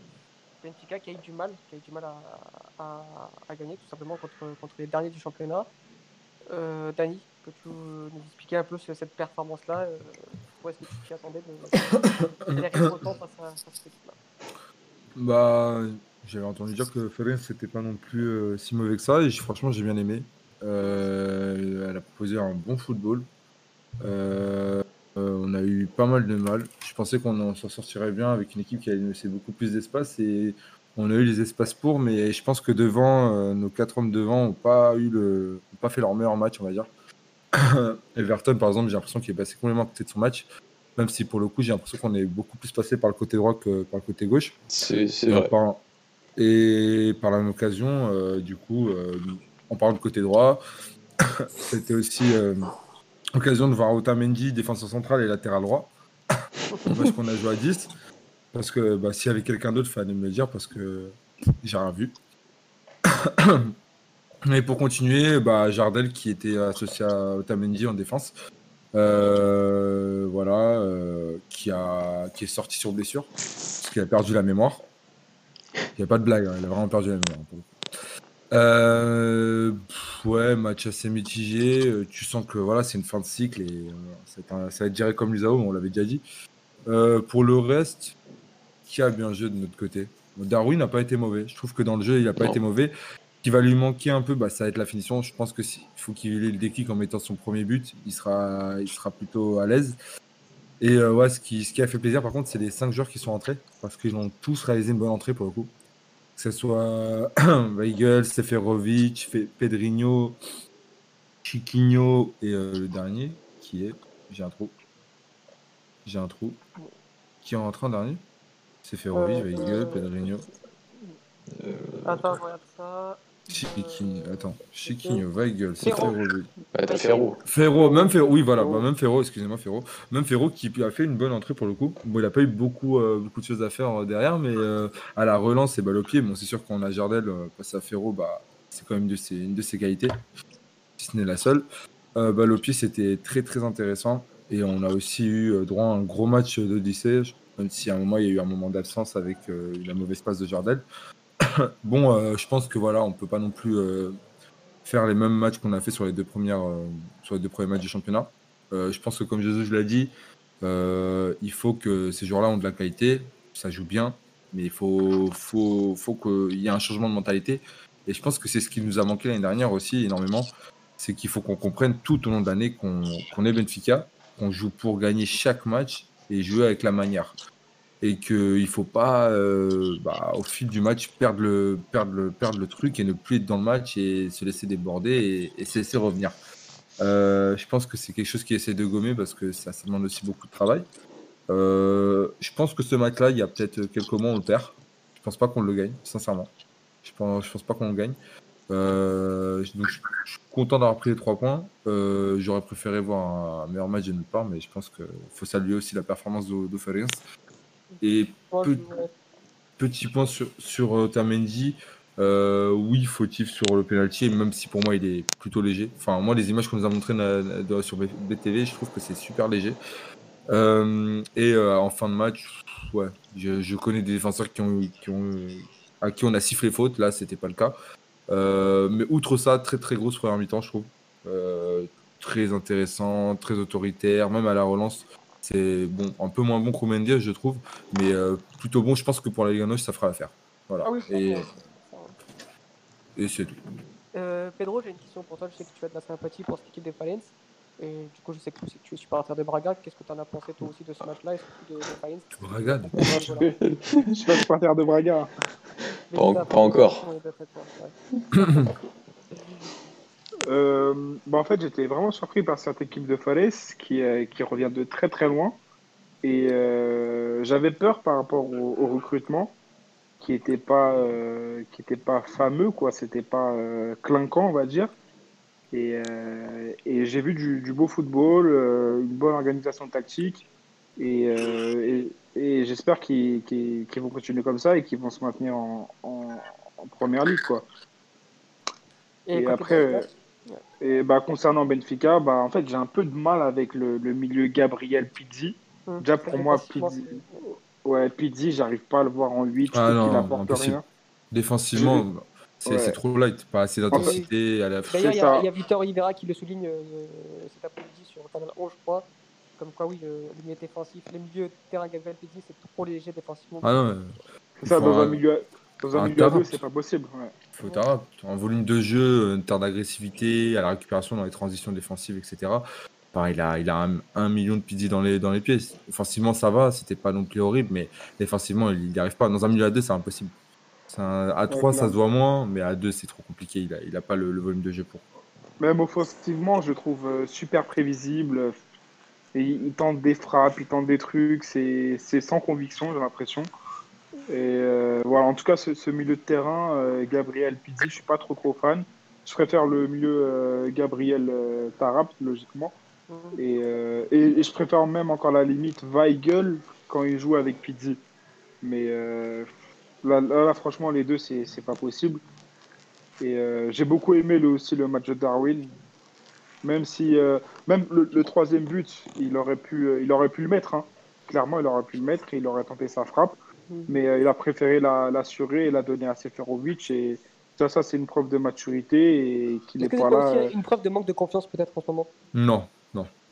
Benfica qui a eu du mal, qui a eu du mal à, à, gagner tout simplement contre, contre les derniers du championnat. Euh, Dani, peux-tu nous expliquer un peu cette performance-là euh, Où est-ce que tu t'y attendais de, de, face à, cette équipe-là
Bah, j'avais entendu dire que Ferenc c'était pas non plus euh, si mauvais que ça, et franchement j'ai bien aimé. Euh, elle a proposé un bon football. on a eu pas mal de mal. Je pensais qu'on s'en sortirait bien avec une équipe qui nous laisser beaucoup plus d'espace et on a eu les espaces pour, mais je pense que devant, nos quatre hommes devant n'ont pas eu le, pas fait leur meilleur match, on va dire. Everton, par exemple, j'ai l'impression qu'il est passé complètement à côté de son match. Même si pour le coup, j'ai l'impression qu'on est beaucoup plus passé par le côté droit que par le côté gauche.
C'est vrai.
et par la même occasion, euh, du coup, euh, en parlant de côté droit, c'était aussi euh, l'occasion de voir Otamendi, défenseur central et latéral droit. parce qu'on a joué à 10. Parce que bah, s'il y avait quelqu'un d'autre, il fallait me le dire parce que j'ai rien vu. Et pour continuer, bah, Jardel qui était associé à Otamendi en défense. Euh, voilà, euh, qui, a, qui est sorti sur blessure, parce qu'il a perdu la mémoire. Il n'y a pas de blague, hein, il a vraiment perdu la mémoire. Euh, ouais, match assez mitigé. Tu sens que voilà, c'est une fin de cycle et ça va être géré comme l'Usao, on l'avait déjà dit. pour le reste, qui a bien joué de notre côté Darwin n'a pas été mauvais. Je trouve que dans le jeu, il n'a pas été mauvais qui va lui manquer un peu, bah, ça va être la finition. Je pense que faut qu'il ait le déclic en mettant son premier but. Il sera, il sera plutôt à l'aise. Et euh, ouais, ce qui, ce qui a fait plaisir, par contre, c'est les cinq joueurs qui sont entrés, parce qu'ils ont tous réalisé une bonne entrée pour le coup. Que ce soit Weigel, Seferovic, Pedrinho, Chiquinho et euh, le dernier, qui est. J'ai un trou. J'ai un trou. Qui est en dernier? Seferovic, euh, Weigel, Pedrinho.
Euh, Attends, regarde ça.
Chiquinho, attends, Chiquinho, Weigel, c'est
Ferro.
Bah, Ferro.
Ferro, même Ferro, oui, voilà,
Ferro.
bah, même Ferro, excusez-moi, Ferro. Même Ferro qui a fait une bonne entrée pour le coup. Bon, il n'a pas eu beaucoup, euh, beaucoup de choses à faire euh, derrière, mais euh, à la relance et balle au pied, bon, c'est sûr qu'on a Jardel, euh, passer à Ferro, bah, c'est quand même de ses- une de ses qualités, si ce n'est la seule. Euh, balle au pied, c'était très très intéressant. Et on a aussi eu euh, droit à un gros match d'Odyssée, même si à un moment il y a eu un moment d'absence avec euh, la mauvaise passe de Jardel. bon, euh, je pense que voilà, on peut pas non plus euh, faire les mêmes matchs qu'on a fait sur les deux premières, sur les deux premiers matchs du championnat. Je pense que comme Jésus l'a dit, euh, il faut que ces joueurs-là ont de la qualité, ça joue bien, mais il faut, faut, faut qu'il y ait un changement de mentalité. Et je pense que c'est ce qui nous a manqué l'année dernière aussi énormément, c'est qu'il faut qu'on comprenne tout au long de l'année qu'on est Benfica, qu'on joue pour gagner chaque match et jouer avec la manière. Et qu'il ne faut pas, euh, bah, au fil du match, perdre le, perdre, le, perdre le truc et ne plus être dans le match et se laisser déborder et, se laisser revenir. Euh, je pense que c'est quelque chose qui essaie de gommer parce que ça, ça demande aussi beaucoup de travail. Euh, je pense que ce match-là, il y a peut-être quelques mois, on le perd. Je pense pas qu'on le gagne, sincèrement. Je pense, je pense pas qu'on le gagne. Euh, donc, je, je suis content d'avoir pris les trois points. Euh, J'aurais préféré voir un meilleur match de notre part, mais je pense qu'il faut saluer aussi la performance Ferenc. Et petit point sur, sur euh, Otamendi. Euh, oui, fautif sur le penalty, même si pour moi il est plutôt léger. Enfin, moi, les images qu'on nous a montrées sur BTV, je trouve que c'est super léger. Et en fin de match, ouais, je, je connais des défenseurs qui ont, qui ont, à qui on a sifflé faute. Là, c'était pas le cas. Euh, mais outre ça, très très grosse première mi-temps, je trouve. Euh, très intéressant, très autoritaire, même à la relance. C'est bon, un peu moins bon qu'Omendia, je trouve, mais euh, plutôt bon. Je pense que pour la Ligue 1, ça fera l'affaire. Voilà.
Ah oui,
et c'est tout.
Euh, Pedro, j'ai une question pour toi. Je sais que tu as de la sympathie pour cette équipe des Falens. Et du coup, je sais que tu es supporter de Braga. Qu'est-ce que tu en as pensé toi aussi de ce match-là et surtout de, de Falens
Regarde.
Ouais, voilà.
Je suis pas supporter de Braga.
Pas en-
t'as-
pas encore.
Ouais.
Euh, bah en fait, j'étais vraiment surpris par cette équipe de Forest qui, euh, qui revient de très très loin. Et euh, j'avais peur par rapport au, au recrutement qui n'était pas, euh, qui était pas fameux, quoi. C'était pas euh, clinquant, on va dire. Et, euh, et j'ai vu du, du beau football, euh, une bonne organisation tactique. Et, euh, et, et j'espère qu'ils qu'ils- qu'ils vont continuer comme ça et qu'ils vont se maintenir en, en, en première ligue, quoi. Et après,
Benfica,
Et bah, concernant Benfica, bah, en fait, j'ai un peu de mal avec le, le milieu Gabriel Pizzi.
hum,
Déjà, pour moi, Pizzi, ouais, Pizzi, j'arrive pas à le voir en 8. Je
Ah non,
qu'il apporte rien.
Défensivement, c'est
Ouais.
trop light. Pas assez d'intensité. à la-
D'ailleurs, il y, a- il Victor Oliveira qui le souligne euh, cet après-midi sur Canal 11, je crois. Comme quoi, oui, le, le milieu défensif, les milieux de terrain Gabriel Pizzi, c'est trop léger défensivement.
Ah non, mais
Ça, dans un
un-
milieu, dans un
un
milieu à deux, c'est pas possible. ouais.
faut t'arrêter. En volume de jeu, une terre d'agressivité, à la récupération dans les transitions défensives, etc. Enfin, il a, il a un, un million de pizzi dans les, dans les pieds. Offensivement, ça va, c'était pas non plus horrible, mais défensivement, il n'y arrive pas. Dans un milieu à deux, c'est impossible. Un- à 3, ça se voit moins, mais à 2, c'est trop compliqué. Il a, il a pas le, le volume de jeu pour.
Même offensivement, je trouve euh, super prévisible. Et il, tente des frappes, il tente des trucs. C'est sans conviction, j'ai l'impression. Et euh, voilà, en tout cas, ce, ce milieu de terrain, euh, Gabriel Pizzi, je suis pas trop trop fan. Je préfère le milieu euh, Gabriel Tarap, logiquement. Et, et, et je préfère même encore la limite Weigel quand il joue avec Pizzi. Mais là, là, là, franchement, les deux, c'est c'est pas possible. Et j'ai beaucoup aimé le, aussi le match de Darwin. Même si, euh, même le, le troisième but, il aurait pu, euh, il aurait pu le mettre. hein. Clairement, il aurait pu le mettre et il aurait tenté sa frappe.
Mhm.
Mais euh, il a préféré la- l'assurer et la donner à Seferovic. Et ça, ça c'est une preuve de maturité et qu'il
Est-ce
n'est
que
pas là.
aussi une preuve de manque de confiance peut-être en ce moment?
Non,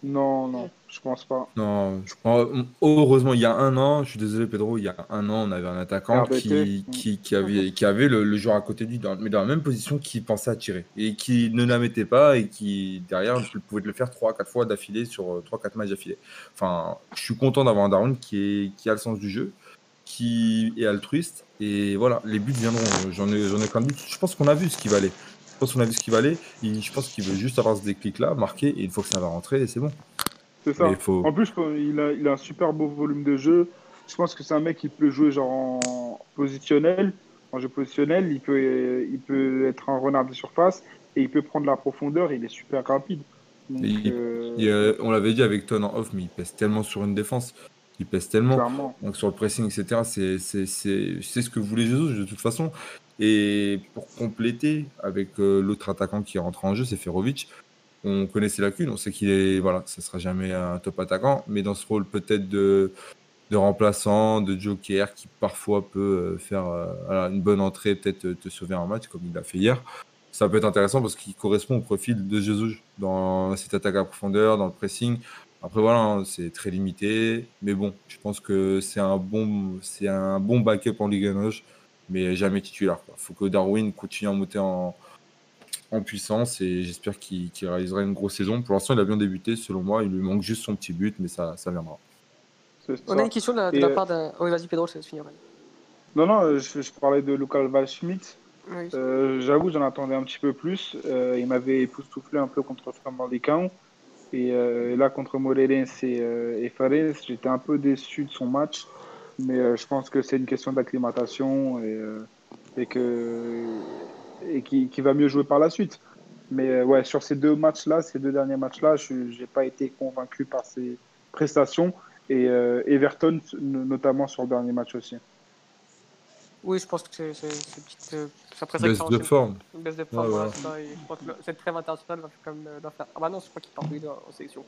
non.
Non, je pense pas.
Non, je pense- heureusement, il y a un an, je suis désolé Pedro, il y a un an, on avait un attaquant qui, qui, qui avait, qui avait le, le joueur à côté de lui, dans- mais dans la même position, qui pensait à tirer et qui ne la mettait pas et qui, derrière, pouvait le faire 3-4 fois d'affilée sur 3-4 matchs d'affilée. Enfin, je suis content d'avoir un Darwin qui, est, qui a le sens du jeu, qui est altruiste et voilà, les buts viendront. J'en ai, j'en ai qu'un but. Je pense qu'on a vu ce qu'il valait. Je pense qu'on a vu ce qu'il valait. Il- je pense qu'il veut juste avoir ce déclic-là, marquer, et une fois que ça va rentrer, c'est bon.
C'est ça.
Faut...
En plus, il a, il a un super beau volume de jeu. Je pense que c'est un mec qui peut jouer genre en positionnel. en jeu positionnel, il peut, il peut être un renard de surface et il peut prendre la profondeur. Il est super rapide.
Euh, on l'avait dit avec Ton en off, mais il pèse tellement sur une défense. Il pèse tellement. Donc sur le pressing, etc., c'est ce que voulait Jesus de toute façon. Et pour compléter avec euh, l'autre attaquant qui rentre en jeu, c'est Ferovic. On connaît ses lacunes, on sait qu'il est, voilà, ça sera jamais un top attaquant, mais dans ce rôle peut-être de, de remplaçant, de joker, qui parfois peut euh, faire une bonne entrée, peut-être te sauver un match comme il l'a fait hier ça peut être intéressant parce qu'il correspond au profil de Jesus dans cette attaque à profondeur, dans le pressing. Après voilà, hein, c'est très limité, mais bon, je pense que c'est un bon, c'est un bon backup en Ligue 1, mais jamais titulaire. Il faut que Darwin continue à monter en, en puissance et j'espère qu'il réalisera une grosse saison. Pour l'instant, il a bien débuté, selon moi. Il lui manque juste son petit but, mais ça, ça viendra.
On a une question de la, part d'un. Oui, vas-y, Pedro, ça va se finir.
Non, non, je, parlais de Lucal Valschmidt. Euh, j'avoue, j'en attendais un petit peu plus. Euh, il m'avait époustouflé un peu contre Famalicão. Et euh, là, contre Morelense et, et Fares, j'étais un peu déçu de son match. Mais je pense que c'est une question d'acclimatation et, et que et qui, qui, va mieux jouer par la suite. Mais ouais, sur ces deux matchs-là, ces deux derniers matchs-là, je n'ai pas été convaincu par ses prestations. Et Everton, notamment sur le dernier match aussi.
Oui, je pense que c'est une petite. Euh,
baisse de forme.
Une baisse de forme, voilà, ça. Et je crois que cette trêve internationale va quand même euh, faire. Ah bah non, je crois qu'il part en sélection.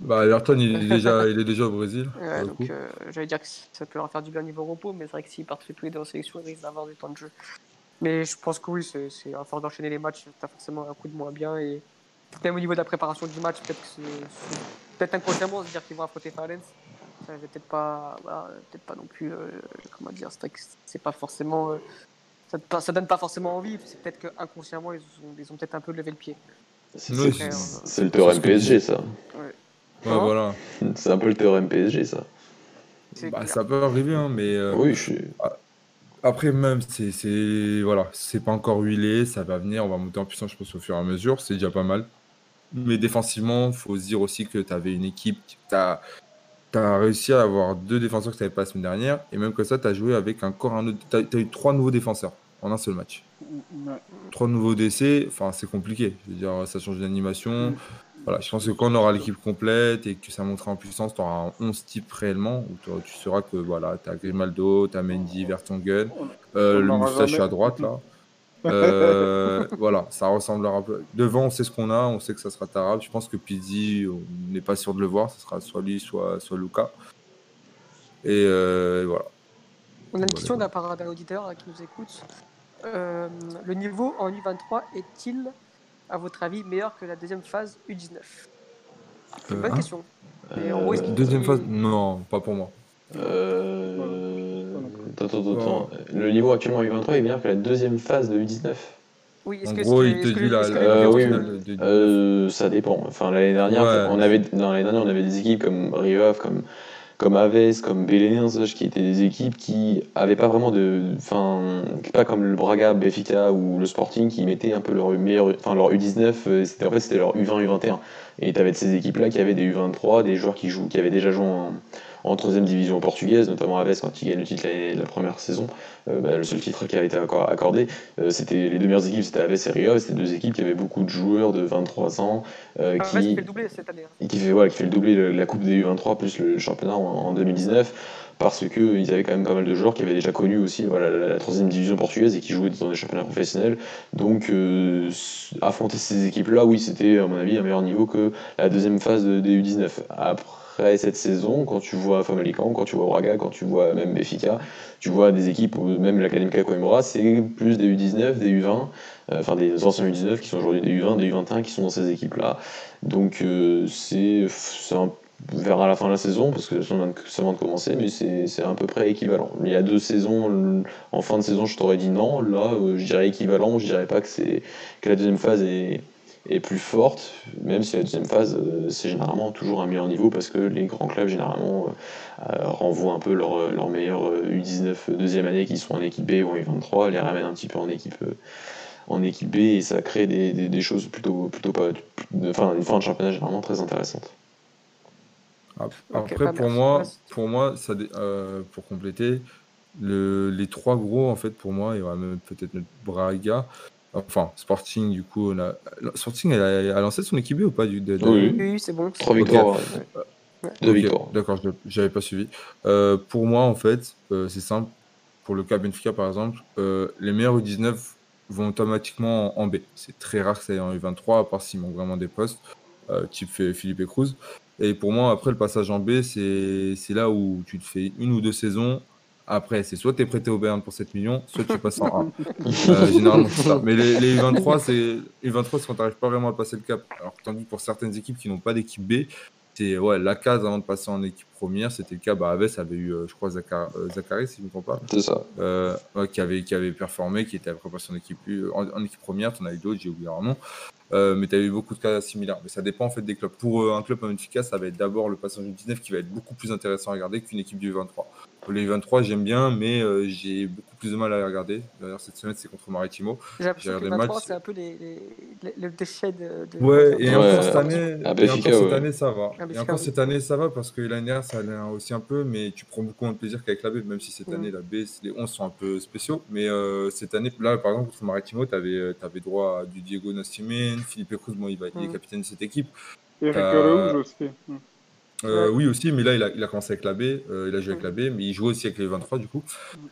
Bah, Ayrton, il est déjà, il est déjà au Brésil.
Ouais, donc euh, j'allais dire que ça peut leur faire du bien niveau repos, mais c'est vrai que s'il part tous les deux en sélection, il risque d'avoir du temps de jeu. Mais je pense que oui, c'est à force d'enchaîner les matchs, t'as forcément un coup de moins bien. Et même au niveau de la préparation du match, peut-être que c'est peut-être inconsciemment se dire qu'ils vont affronter Valence peut-être pas, peut-être pas non plus, euh, comment dire, c'est pas forcément, euh, ça, ça, donne pas forcément envie. C'est peut-être qu'inconsciemment ils ont, ils ont peut-être un peu levé le pied.
C'est le théorème PSG, ça.
Ouais. Voilà.
C'est un peu le théorème PSG, ça.
Bah, ça peut arriver, hein, mais. Euh,
oui, je suis.
Après, même, c'est voilà, c'est pas encore huilé, ça va venir, on va monter en puissance, je pense, au fur et à mesure, c'est déjà pas mal. Mais défensivement, il faut se dire aussi que tu avais une équipe, tu as, réussi à avoir deux défenseurs que tu n'avais pas la semaine dernière. Et même que ça, tu as joué avec encore un autre. Tu as, eu trois nouveaux défenseurs en un seul match. Trois nouveaux décès, enfin, c'est compliqué. Je veux dire, ça change d'animation. Voilà, je pense que quand on aura l'équipe complète et que ça montera en puissance, tu auras 11 types réellement. Où tu sauras que voilà, tu as Grimaldo, tu as Mendy, Vertonghen, euh, le moustache à droite là. Euh, voilà, ça ressemblera un peu. Devant, on sait ce qu'on a, on sait que ça sera Tarab. Je pense que Pizzi, on n'est pas sûr de le voir, ce sera soit lui, soit, soit Luca. Et, euh, voilà.
On a une question d'un d'un auditeur qui nous écoute. Euh, le niveau en U23 est-il, à votre avis, meilleur que la deuxième phase U19 C'est une bonne hein question.
deuxième phase Non, pas pour moi.
Attends, attends, attends. Le niveau actuellement U23 est meilleur que la deuxième phase de U19
oui, est-ce que gros, il te dit
euh, ça dépend. Enfin, l'année dernière, on avait, dans l'année dernière, on avait des équipes comme Riof, comme, comme Aves, comme Belenenses, qui étaient des équipes qui avaient pas vraiment de. Enfin, pas comme le Braga, Benfica ou le Sporting qui mettaient un peu leur meilleur. Enfin, leur U19, euh, c'était, en fait, c'était leur U20, U21. Et tu avais de ces équipes-là qui avaient des U23, des joueurs qui, jouent, qui avaient déjà joué en en troisième division portugaise, notamment Aves quand il gagne le titre la, la première saison, euh, bah, le seul titre qui avait été accordé, euh, c'était les deux meilleures équipes, c'était Aves et Rio, c'était deux équipes qui avaient beaucoup de joueurs de 23 ans,
euh, qui, fait le doublé cette année. Hein.
qui fait, qui fait le doublé la Coupe des U23 plus le championnat en, 2019 parce qu'ils avaient quand même pas mal de joueurs qui avaient déjà connu aussi voilà, la, troisième division portugaise et qui jouaient dans des championnats professionnels. Donc affronter ces équipes-là, oui, c'était à mon avis un meilleur niveau que la deuxième phase des U19. Après, après cette saison, quand tu vois Famalicão, quand tu vois Braga, quand tu vois même Béfica, tu vois des équipes, même l'Académica Coimbra, c'est plus des U19, des U20, euh, enfin des anciens U19 qui sont aujourd'hui des U20, des U21 qui sont dans ces équipes-là. Donc euh, c'est on verra la fin de la saison parce que ça vient de commencer, mais c'est à peu près équivalent. Il y a deux saisons, en fin de saison, je t'aurais dit non. Là, euh, je dirais équivalent. Je dirais pas que que la deuxième phase est, est plus forte, même si la deuxième phase, euh, c'est généralement toujours un meilleur niveau parce que les grands clubs, généralement, euh, renvoient un peu leurs leur meilleurs U19 deuxième année qui sont en équipe B ou en U23, les ramènent un petit peu en équipe, en équipe B et ça crée des, des, choses plutôt, plutôt pas. Enfin, une fin de championnat généralement très intéressante.
Après, pour, moi, pour moi, ça, euh, pour compléter, les trois gros, en fait, pour moi, il y aura même peut-être notre Braga. Enfin, Sporting, du coup, on a... Sporting, elle a, lancé son équipe ou pas du,
Oui, c'est bon.
Trois victoires. Deux victoires.
D'accord, je n'avais pas suivi. Euh, pour moi, en fait, euh, c'est simple. Pour le cas Benfica, par exemple, euh, les meilleurs U19 vont automatiquement en, B. C'est très rare que ça aille en U23, à part s'ils manquent vraiment des postes, type Philippe et Cruz. Et pour moi, après le passage en B, c'est là où tu te fais une ou deux saisons après, c'est soit tu es prêté au Bayern pour 7 millions, soit tu passes en 1. Euh, généralement, c'est ça. Mais les, les U23, c'est quand tu n'arrives pas vraiment à passer le cap. Alors, tandis que pour certaines équipes qui n'ont pas d'équipe B, c'est ouais, la case avant de passer en équipe première. C'était le cas. Bah, Aves avait eu, euh, je crois, euh, Zachary, si je ne me trompe pas.
C'est ça.
qui, avait, qui avait performé, qui était après passé en équipe, en, équipe première. Tu en as eu d'autres, j'ai oublié leur nom. mais tu as eu beaucoup de cas similaires. Mais ça dépend en fait des clubs. Pour un club comme Benfica, ça va être d'abord le passage du 19 qui va être beaucoup plus intéressant à regarder qu'une équipe du 23. Les 23, j'aime bien, mais euh, j'ai beaucoup plus de mal à les regarder. D'ailleurs, cette semaine, c'est contre Maritimo.
J'ai l'impression que les 23, c'est un peu les, les, le déchet de.
ouais, et encore cette année, cette année, ça va. et encore cette année, ça va parce que l'année dernière, ça allait aussi un peu, mais tu prends beaucoup moins de plaisir qu'avec la B, même si cette mm. année, la B, les 11 sont un peu spéciaux. Mais euh, cette année, là, par exemple, contre Maritimo, tu avais, euh, avais, droit à du Diego Nascimene, Philippe Cruz, bon, il, va, il est capitaine de cette équipe.
Et Eric Rouge aussi. Mm.
Euh, oui, aussi, mais là, il a, il a, commencé avec la B, euh, il a joué avec la B, mais il joue aussi avec les 23 du coup.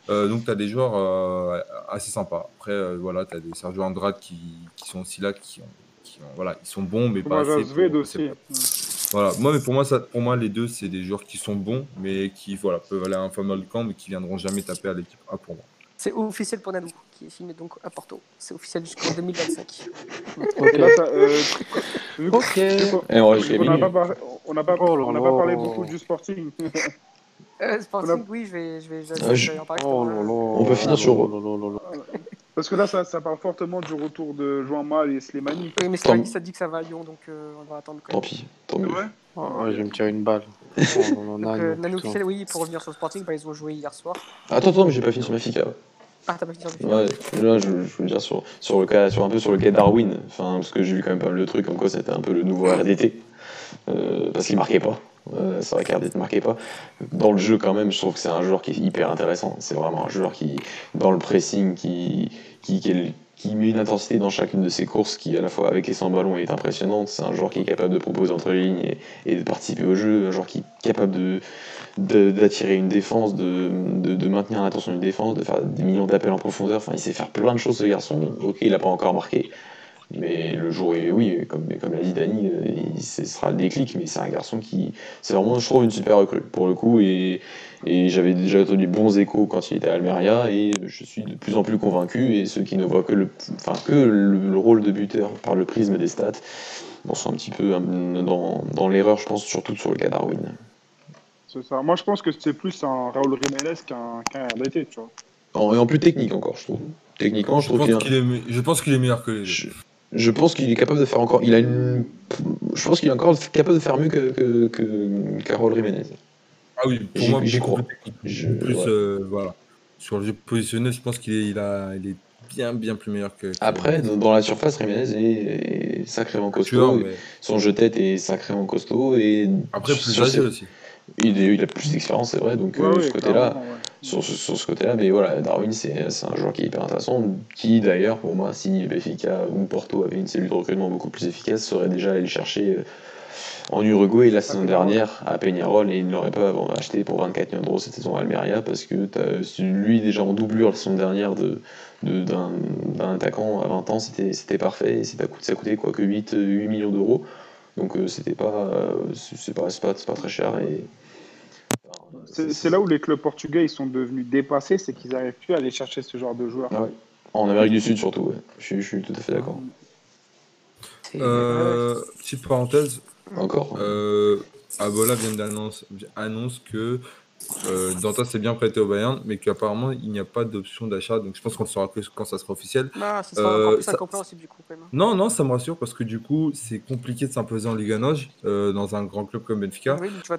Euh, donc, tu as des joueurs assez sympas. Après, voilà, tu as des Sergio Andrade qui, qui, sont aussi là, qui, ont, qui ont, voilà, ils sont bons, mais pas assez. Pour,
aussi.
Voilà, moi, mais pour moi, ça, pour moi, les deux, c'est des joueurs qui sont bons, mais qui voilà, peuvent aller à un fameux camp, mais qui viendront jamais taper à l'équipe A pour moi.
C'est officiel pour Nanou, qui est filmé donc à Porto. C'est officiel jusqu'en 2025.
ok. Là, euh, ok. on n'a pas, on n'a pas, oh on n'a pas parlé beaucoup du Sporting.
euh, sporting, a... oui, je vais, je vais, je vais, ah, en parler.
Oh, on peut finir sur.
Parce que là, ça, ça, parle fortement du retour de Joan Mal et Slimani.
Oui, mais Slimani, ça dit que ça va à Lyon, donc euh, on va attendre. Quand
même. Tant pis, tant mieux.
Ouais. Oh, je vais me tirer une balle.
donc, euh, Nanou officiel, oui, pour revenir sur le Sporting, bah, ils ont joué hier soir.
Attends, attends, mais j'ai pas fini sur ma FICA.
Ah, t'as pas fini sur
Ouais, là, je, je veux dire sur, sur, le cas, sur un peu sur le cas Darwin, enfin, parce que j'ai vu quand même pas mal de trucs, comme quoi c'était un peu le nouveau RDT, euh, parce qu'il marquait pas. Euh, c'est vrai qu'RDT ne marquait pas. Dans le jeu, quand même, je trouve que c'est un joueur qui est hyper intéressant. C'est vraiment un joueur qui, dans le pressing, qui, qui, qui, qui met une intensité dans chacune de ses courses qui, à la fois avec et sans ballon, est impressionnante. C'est un joueur qui est capable de proposer entre les lignes et, de participer au jeu, un joueur qui est capable de d'attirer une défense, de, de, maintenir l'attention d'une défense, de faire des millions d'appels en profondeur. Enfin, il sait faire plein de choses, ce garçon. Ok, il n'a pas encore marqué. Mais le jour, est, oui, comme, comme l'a dit Dani, euh, ce sera le déclic, mais c'est un garçon qui. C'est vraiment, je trouve, une super recrue, pour le coup. Et, et j'avais déjà entendu bons échos quand il était à Almeria, et je suis de plus en plus convaincu. Et ceux qui ne voient que le, enfin, que le, rôle de buteur par le prisme des stats bon, sont un petit peu dans, dans l'erreur, je pense, surtout sur le cas Darwin.
C'est ça. Moi, je pense que c'est plus un Raúl Jiménez qu'un qu RDT, tu vois.
En, et en plus technique encore, je trouve. Techniquement, je, trouve
qu'il est, je pense qu'il est meilleur que les
je pense qu'il est capable de faire encore. Il a une. Je pense qu'il est encore capable de faire mieux que, que, que Carole Jiménez.
Ah oui, pour moi, j'y crois. Je, plus, euh, voilà. Sur le jeu positionnel, je pense qu'il est, il a, il est bien, bien plus meilleur que.
Après, dans, la surface, Jiménez est, sacrément costaud. Son jeu tête est sacrément costaud. Et
Après, plus âgé aussi.
Il, il, a plus d'expérience, c'est vrai. Donc, euh, ce côté-là sur, ce côté-là. Mais voilà, Darwin, c'est un joueur qui est hyper intéressant, qui d'ailleurs, pour moi, si Benfica ou Porto avait une cellule de recrutement beaucoup plus efficace, serait déjà allé le chercher euh, en Uruguay la saison dernière à Peñarol et il ne l'aurait pas acheté pour 24 millions d'euros cette saison à Almeria parce que lui déjà en doublure la saison dernière de, d'un, attaquant à 20 ans c'était, parfait et ça coûtait quoi que 8, 8 millions d'euros donc euh, c'était pas, euh, c'est pas, pas, pas très cher et
c'est là où les clubs portugais ils sont devenus dépassés, c'est qu'ils n'arrivent plus à aller chercher ce genre de joueurs.
En Amérique du Sud surtout, je, suis tout à fait d'accord.
Euh, petite parenthèse.
Encore.
Euh, Abola vient d'annoncer annonce que euh, Dantas s'est bien prêté au Bayern, mais qu'apparemment il n'y a pas d'option d'achat. Donc je pense qu'on le saura que quand ça sera officiel.
Ah, ça sera euh, plus incompréhensible du coup. Quand même.
Non, non, ça me rassure parce que du coup c'est compliqué de s'imposer en Liga Noj euh, dans un grand club comme Benfica.
Oui, tu vas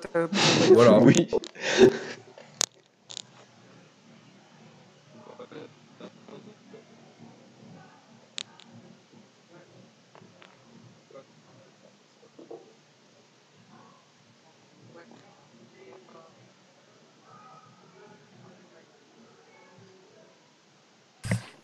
voilà. oui.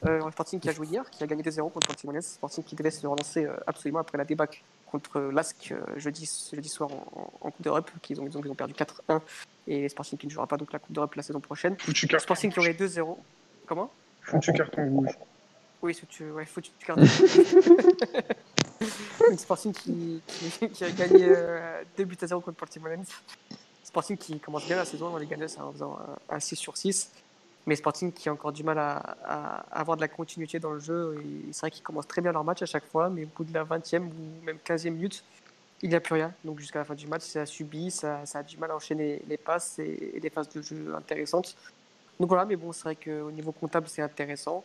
Euh, Sporting qui a joué hier, qui a gagné 2-0 contre Portimonense. Sporting qui devait se relancer euh, absolument après la débâcle contre l'ASC jeudi, jeudi soir en, Coupe d'Europe, qu'ils ont, ils ont, perdu 4-1. Et Sporting qui ne jouera pas donc la Coupe d'Europe la saison prochaine. Sporting qui aurait 2-0. Comment?
Foutu carton rouge.
Oui, foutu, ouais, foutu carton rouge. Sporting qui, qui, a gagné 2 buts à 0 contre Portimonense. Sporting qui commence bien la saison dans les gagnants en faisant un, 6 sur 6. Mais Sporting qui a encore du mal à, avoir de la continuité dans le jeu. C'est vrai qu'ils commencent très bien leur match à chaque fois, mais au bout de la 20e ou même 15e minute, il n'y a plus rien. Donc jusqu'à la fin du match, ça a subi, ça, a du mal à enchaîner les passes et, des phases de jeu intéressantes. Donc voilà, mais bon, c'est vrai qu'au niveau comptable, c'est intéressant.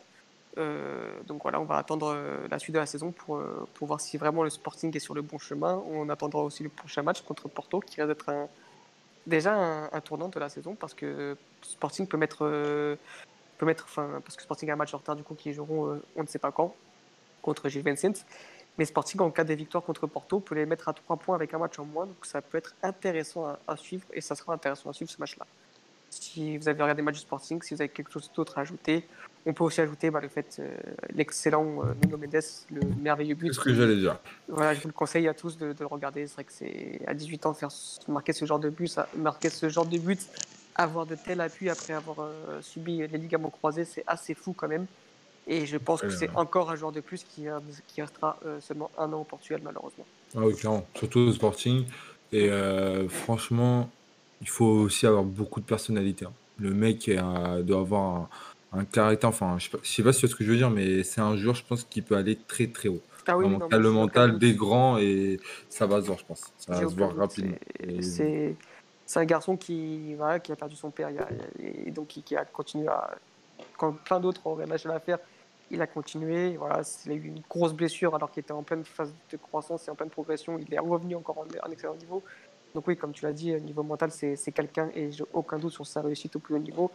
Euh, donc voilà, on va attendre euh, la suite de la saison pour, euh, pour voir si vraiment le Sporting est sur le bon chemin. On attendra aussi le prochain match contre Porto, qui risque d'être un, déjà un, tournant de la saison parce que Sporting peut mettre, euh, peut mettre parce que Sporting a un match en retard du coup qui joueront euh, on ne sait pas quand contre Gilles Vincent. Mais Sporting, en cas de victoire contre Porto, peut les mettre à 3 points avec un match en moins. Donc ça peut être intéressant à suivre et ça sera intéressant à suivre ce match-là si vous avez regardé le match du Sporting, si vous avez quelque chose d'autre à ajouter. On peut aussi ajouter bah, le fait, euh, l'excellent euh, Nuno Mendes, le merveilleux but.
C'est ce que j'allais dire.
Voilà, je vous le conseille à tous de, le regarder. C'est vrai que c'est à 18 ans faire marquer ce genre de but, ça, marquer ce genre de but, avoir de tels appuis après avoir euh, subi les ligaments croisés, c'est assez fou quand même. Et je pense que c'est encore un joueur de plus qui, qui restera seulement un an au Portugal, malheureusement.
Ah oui, clairement. Surtout au Sporting. Et franchement, il faut aussi avoir beaucoup de personnalité. Hein. Le mec doit avoir un, caractère, enfin, je sais, pas, sais pas si tu vois ce que je veux dire, mais c'est un joueur, je pense, qui peut aller très très haut.
Ah oui,
le mental des grands et ça va se voir, je pense. Ça va se voir rapidement.
C'est un garçon qui, voilà, qui a perdu son père et donc qui, a continué à. Quand plein d'autres auraient lâché l'affaire, il a continué. Voilà, il a eu une grosse blessure alors qu'il était en pleine phase de croissance et en pleine progression. Il est revenu encore en, en excellent niveau. Donc oui, comme tu l'as dit, au niveau mental, c'est quelqu'un, et j'ai aucun doute sur sa réussite au plus haut niveau.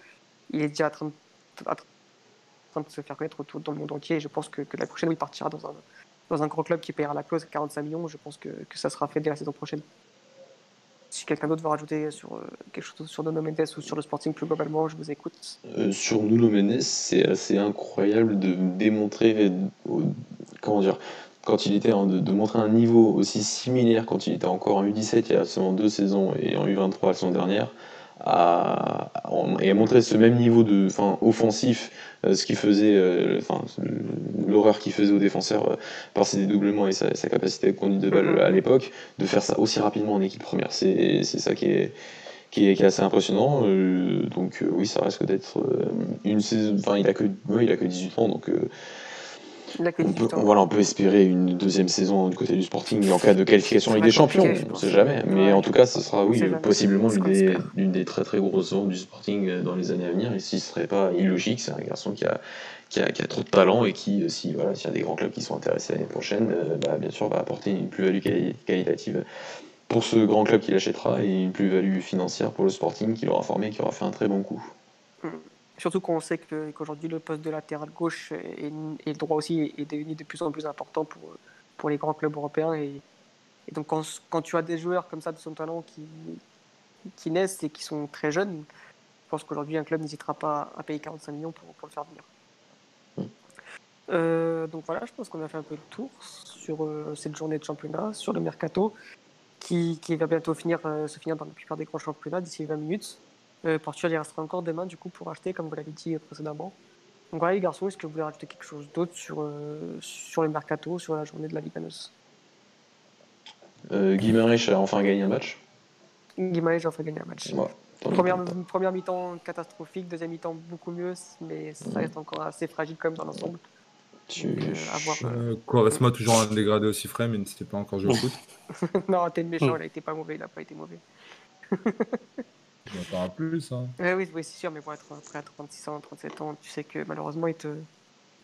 Il est déjà en train de, se faire connaître dans le monde entier, et je pense que, la prochaine, il partira dans un, dans un gros club qui paiera la clause à 45 millions. Je pense que, que ça sera fait dès la saison prochaine. Si quelqu'un d'autre veut rajouter sur euh, quelque chose sur Nuno Mendes ou sur le Sporting plus globalement, je vous écoute.
Euh, sur Nuno Mendes, c'est assez incroyable de démontrer, comment dire, quand il était de, montrer un niveau aussi similaire quand il était encore en U17 il y a seulement deux saisons et en U23 la saison dernière, à, et à montrer ce même niveau de, fin, offensif, euh, ce qui faisait, euh, enfin, l'horreur qu'il faisait aux défenseurs euh, par ses dédoublements et sa, capacité de conduite de balle à l'époque, de faire ça aussi rapidement en équipe première, c'est ça qui est, qui est, assez impressionnant. donc oui, ça risque d'être une saison. Enfin, il a que, il a que 18 ans, donc
on peut,
voilà, on peut espérer une deuxième saison du côté du Sporting en cas de qualification avec des champions, on ne sait jamais. Mais en tout cas, ce sera oui, possiblement l'une des, très très grosses saisons du Sporting euh, dans les années à venir. Et si ce serait pas illogique, c'est un garçon qui a, qui a, trop de talent et qui, euh, si voilà, s'il y a des grands clubs qui sont intéressés l'année prochaine, euh, bah, bien sûr, va apporter une plus-value qualitative pour ce grand club qu'il achètera et une plus-value financière pour le Sporting qui l'aura formé, qui aura fait un très bon coup.
Mm. Surtout qu'on sait qu'aujourd'hui, le poste de latéral gauche et, le droit aussi est devenu de plus en plus important pour, pour les grands clubs européens. Et, donc, quand, quand, tu as des joueurs comme ça de son talent qui, qui naissent et qui sont très jeunes, je pense qu'aujourd'hui, un club n'hésitera pas à payer 45 millions pour, pour le faire venir. Euh, donc voilà, je pense qu'on a fait un peu le tour sur euh, cette journée de championnat, sur le mercato, qui, qui va bientôt finir, euh, se finir dans la plupart des grands championnats d'ici 20 minutes. Euh, Portugal, il restera encore demain du coup pour acheter, comme vous l'avez dit précédemment. Donc voilà les garçons, est-ce que vous voulez rajouter quelque chose d'autre sur, euh, sur le mercato, sur la journée de la Ligue
euh, Guimarães a enfin gagné un match.
Guimarães a enfin gagné un match. première, première mi-temps catastrophique, deuxième mi-temps beaucoup mieux, mais ça reste encore assez fragile quand même dans l'ensemble.
Euh, Quaresma toujours un dégradé aussi frais, mais n'était pas encore joué au foot.
non, t'es méchant, il a été pas mauvais, il a pas été mauvais.
Il en plus. Hein.
oui, oui c'est sûr, mais pour être prêt à 36 ans, 37 ans, tu sais que malheureusement, il te.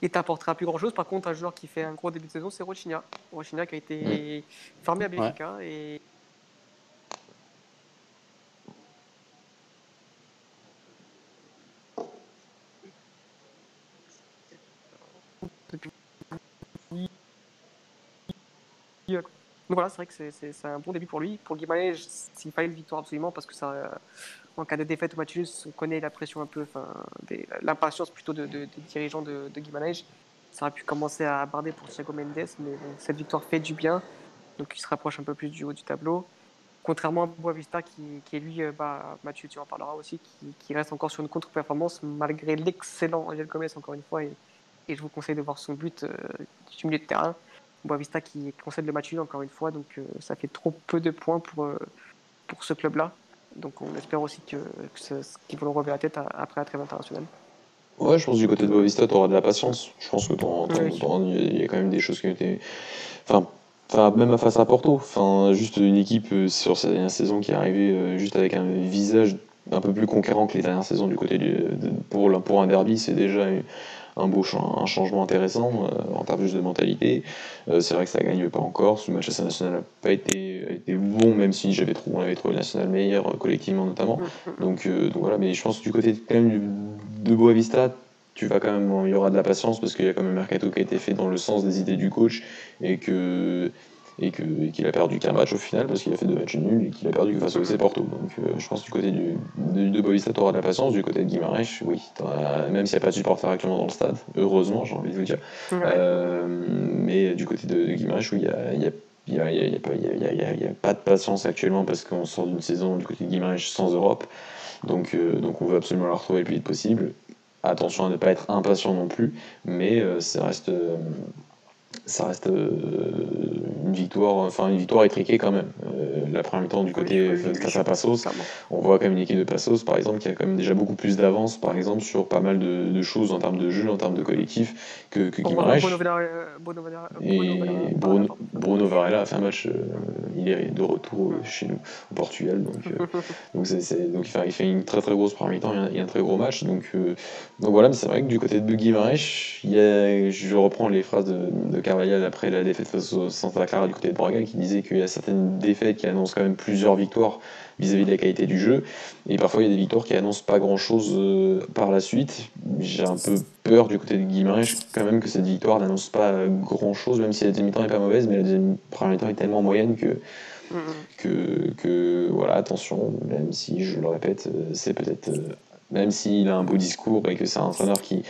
Il t'apportera plus grand chose. Par contre, un joueur qui fait un gros début de saison, c'est Rochinia. Rochinia qui a été formé à Benfica et voilà, c'est vrai que c'est un bon début pour lui. Pour Guimarães, s'il fallait une victoire absolument, parce que ça, en cas de défaite au match on connaît la pression un peu, l'impatience plutôt de, des dirigeants de, de Ça aurait pu commencer à barder pour Thiago Mendes, mais cette victoire fait du bien. Donc il se rapproche un peu plus du haut du tableau. Contrairement à Boavista, qui, est lui, euh, bah, Mathieu, tu en parleras aussi, qui, reste encore sur une contre-performance malgré l'excellent Angel Gomez, encore une fois. Et, et, je vous conseille de voir son but euh, du milieu de terrain. Boavista qui concède le match encore une fois, donc euh, ça fait trop peu de points pour, pour ce club-là. Donc on espère aussi que, qu'ils vont le relever la tête après la trêve internationale.
Ouais, je pense que du côté de Boavista, tu auras de la patience. Je pense que il y a quand même des choses qui ont été. Enfin, Enfin, même face à Porto, enfin, juste une équipe euh, sur cette dernière saison qui est arrivée euh, juste avec un visage un peu plus conquérant que les dernières saisons du côté du, pour, pour un derby, c'est déjà un beau un changement intéressant euh, en termes juste de mentalité. c'est vrai que ça gagne pas encore. Ce match à national n'a pas été, été, bon, même si j'avais trouvé, on avait trouvé le national meilleur collectivement notamment. Donc, donc voilà, mais je pense que du côté quand même de Boavista, tu vas quand même, il y aura de la patience parce qu'il y a quand même un mercato qui a été fait dans le sens des idées du coach et que et qu'il a perdu qu'un match au final parce qu'il a fait deux matchs nuls et qu'il a perdu face au FC Porto. Donc euh, je pense du côté du, de Boavista, tu auras de la patience. Du côté de Guimarães, oui, même s'il n'y a pas de supporter actuellement dans le stade, heureusement, j'ai envie de vous dire. Euh, mais du côté de, de Guimarães, oui, il y a, il n'y a, pas de patience actuellement parce qu'on sort d'une saison du côté de Guimarães sans Europe. Donc, euh, donc on veut absolument la retrouver le plus vite possible. Attention à ne pas être impatient non plus, mais euh, ça reste, euh, ça reste euh, une victoire, enfin une victoire étriquée quand même. la première mi-temps du côté face à Passos, on voit quand même une équipe de Passos, par exemple, qui a quand même déjà beaucoup plus d'avance, par exemple, sur pas mal de, choses en termes de jeu, en termes de collectif, que, que Guimaraes. Et Bruno, Varela a fait un match, il est de retour chez nous, au Portugal, donc, donc, donc il, fait, il, fait, une très très grosse première mi-temps, il, y a un très gros match, donc donc voilà, mais c'est vrai que du côté de Guimarães, il y a, je reprends les phrases de, de Carvalhal après la défaite face au Santa Clara du côté de Braga, qui disait qu'il y a certaines défaites qui annoncent quand même plusieurs victoires vis-à-vis de la qualité du jeu, et parfois il y a des victoires qui annoncent pas grand-chose euh, par la suite. J'ai un peu peur du côté de Guimarães quand même que cette victoire n'annonce pas grand-chose, même si la deuxième mi-temps n'est pas mauvaise, mais la deuxième première mi-temps est tellement moyenne que que, que, voilà, attention, même si je le répète, euh, c'est peut-être euh, même s'il a un beau discours et que c'est un entraîneur qui,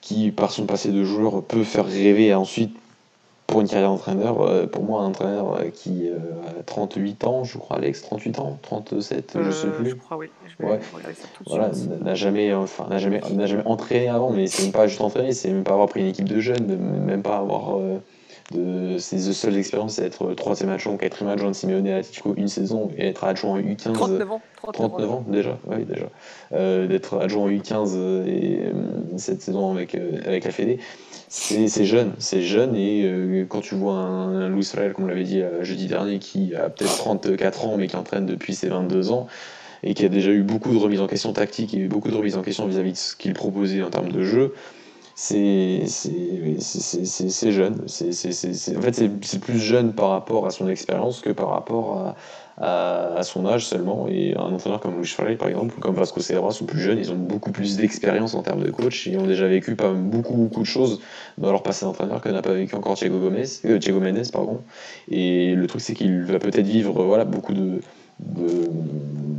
qui, par son passé de joueur, peut faire rêver ensuite pour une carrière d'entraîneur. Euh, pour moi, un entraîneur qui euh, a 38 ans, je crois, Alex, 38 ans, 37, je je sais euh, plus.
Je crois, oui. Je vais regarder ça tout de
voilà, n'a jamais, enfin, n'a jamais, n'a jamais entraîné avant, mais c'est même pas juste entraîné, c'est même pas avoir pris une équipe de jeunes, même pas avoir de ses seules expériences, c'est être troisième adjoint, quatrième adjoint de Simeone à Atletico une saison et être adjoint U15.
39 ans.
39, ans, déjà, oui, déjà. Euh, d'être adjoint U15 et euh, cette saison avec, euh, avec la Fédé, c'est jeune, c'est jeune et quand tu vois un, Louis Ferrer, comme on l'avait dit jeudi dernier, qui a peut-être 34 ans mais qui entraîne depuis ses 22 ans, et qui a déjà eu beaucoup de remises en question tactiques et beaucoup de remises en question vis-à-vis de ce qu'il proposait en termes de jeu, c'est jeune. en fait, c'est plus jeune par rapport à son expérience que par rapport à, à, son âge seulement. Et un entraîneur comme Luis Ferreira, par exemple, comme Vasco Cerebra, sont plus jeunes, ils ont beaucoup plus d'expérience en termes de coach. Ils ont déjà vécu pas beaucoup, beaucoup de choses dans leur passé d'entraîneur que n'a pas vécu encore Thiago, Gomez, euh, Mendes. Pardon. Et le truc, c'est qu'il va peut-être vivre voilà, beaucoup de de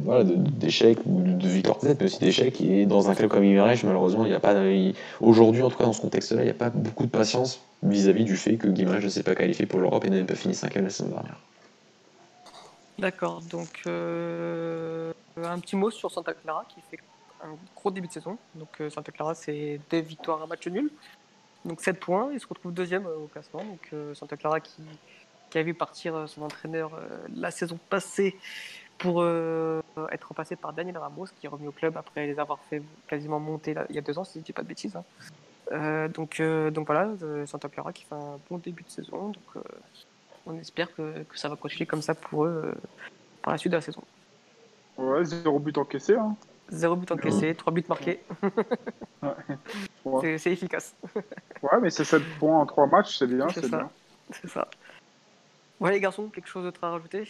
voilà d'échecs ou de victoires. Peut-être mais aussi d'échecs et dans un club comme Guimarães malheureusement il n'y a pas aujourd'hui en tout cas dans ce contexte là il n'y a pas beaucoup de patience vis-à-vis du fait que Guimarães ne s'est pas qualifié pour l'Europe et n'a même pas fini 5 la saison dernière.
D'accord. Donc euh, un petit mot sur Santa Clara qui fait un gros début de saison. Donc euh, Santa Clara c'est deux victoires un match nul. Donc 7 points. Il se retrouve deuxième euh, au classement. Donc Santa Clara qui qui a vu partir euh, son entraîneur euh, la saison passée pour euh, être remplacé par Daniel Ramos, qui est revenu au club après les avoir fait quasiment monter il y a deux ans, si je dis pas de bêtises. Hein. donc, donc voilà, Santa Clara qui fait un bon début de saison. Donc on espère que, que, ça va continuer comme ça pour eux par la suite de la saison.
Ouais, zéro but encaissé. Hein.
Zéro but encaissé, trois buts marqués. ouais. C'est efficace.
ouais, mais c'est 7 points en trois matchs, c'est bien.
C'est ça. C'est ça. Ouais, les garçons, quelque chose d'autre à rajouter?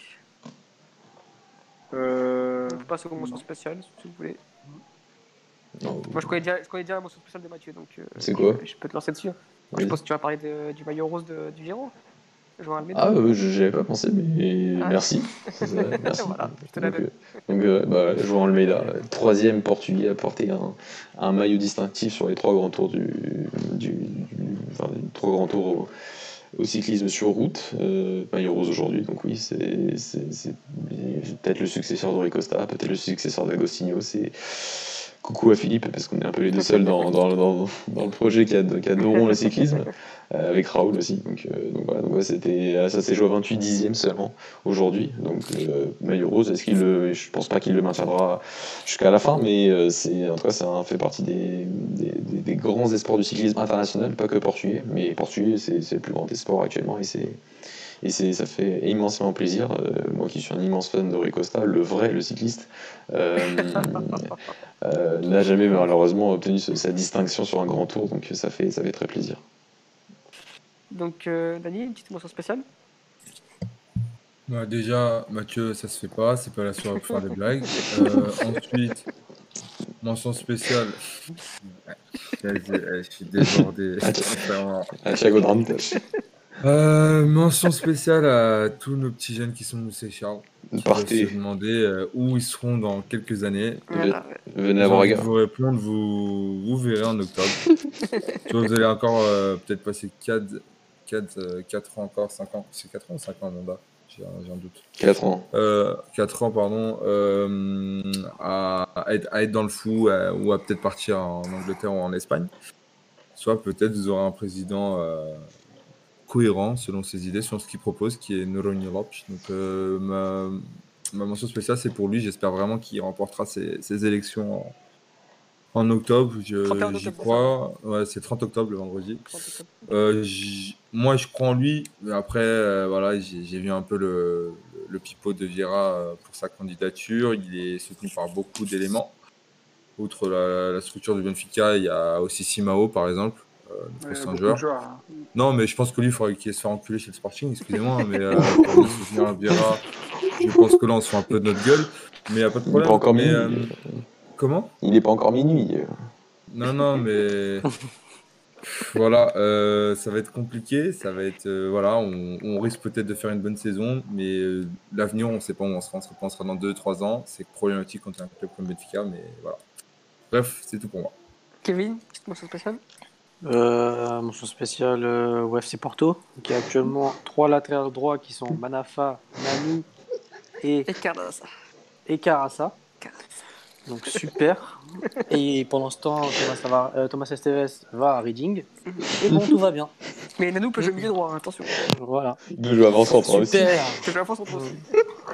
Euh...
On passe aux motions spéciales, si vous voulez. Moi, je connais, déjà, je connais déjà la motion spéciale de Mathieu, donc
euh, c'est quoi?
je peux te lancer dessus. Je pense que tu vas parler de, du maillot rose de, du Giro.
Ah, euh, je avais pas pensé, mais ah. merci. merci. voilà, donc, euh, donc euh, bah, João Almeida, troisième portugais à porter un, un, maillot distinctif sur les trois grands tours du, du, enfin, trois grands tours au, cyclisme sur route, euh, maillot rose aujourd'hui. Donc oui, c'est peut-être le successeur d'Ori Costa, peut-être le successeur d'Agostinho. C'est coucou à Philippe, parce qu'on est un peu les deux seuls dans, dans, dans, dans le projet qui, adorons le cyclisme, avec Raoul aussi. Donc, euh, voilà, donc, c'était, euh, ça s'est joué à 28 dixièmes seulement aujourd'hui. Donc maillot rose, est-ce qu'il le, je pense pas qu'il le maintiendra jusqu'à la fin, mais c'est, en tout cas, ça fait partie des, grands espoirs du cyclisme international, pas que portugais, mais portugais, c'est, le plus grand espoir actuellement et c'est et ça fait immensément plaisir. Euh, moi qui suis un immense fan de Costa, le vrai, le cycliste, euh, euh, n'a jamais malheureusement obtenu sa distinction sur un grand tour, donc ça fait, ça fait très plaisir.
Donc, Dani, une petite mention spéciale?
Bah, Déjà, Mathieu, ça se fait pas, c'est pas la soirée pour faire des blagues. ensuite, mention spéciale. Je suis débordé.
À Thiago
euh, mention spéciale à tous nos petits jeunes qui sont Moussé Charles. Qui se demander euh, où ils seront dans quelques années.
Venez à Braga.
vous répondre, vous, vous verrez en octobre. vous allez encore euh, peut-être passer 4, 4, 4 ans encore, 5 ans. C'est 4 ans ou 5 ans mandat J'ai un doute.
4 ans.
4 ans, pardon. À, à, être, à, être, dans le fou ou à peut-être partir en Angleterre ou en Espagne. Soit peut-être vous aurez un président cohérent selon ses idées, sur ce qu'il propose, qui est Noronha Lopes. Donc euh, ma, ma, mention spéciale, c'est pour lui. J'espère vraiment qu'il remportera ses, élections en, octobre. J'y crois. Ouais, c'est 30 octobre le vendredi. Euh, moi, je crois en lui. Mais après, euh, voilà, j'ai vu un peu le, le, pipeau de Vieira pour sa candidature. Il est soutenu par beaucoup d'éléments. Outre la, la, structure du Benfica, il y a aussi Simao, par exemple, euh, joueur. Hein. Non, mais je pense que lui, il faudrait qu'il se fasse enculer chez le Sporting, excusez-moi, mais euh, pour soutenir Vieira, je pense que là, on se fait un peu de notre gueule, mais il n'y a pas de problème.
Encore
mais,
euh,
comment
Il n'est pas encore minuit.
Non, non, mais voilà, euh, ça va être compliqué, ça va être voilà, on, on risque peut-être de faire une bonne saison, mais l'avenir, on ne sait pas où on sera, on sera dans 2-3 ans, c'est problématique quand on est un club comme Benfica, mais voilà. Bref, c'est tout pour moi.
Kevin, petite mention spéciale?
Euh, mention spéciale euh, au FC Porto, qui a actuellement trois latérales droits qui sont Manafa, Nani et,
et
Carassa. Donc super. et pendant ce temps, Thomas, va, euh, Thomas Esteves va à Reading. Et bon, tout va bien.
Mais Nanou peut jouer milieu droit, hein, attention.
Voilà.
Il peut jouer avant-centre aussi.
Super. Il peut avant-centre aussi.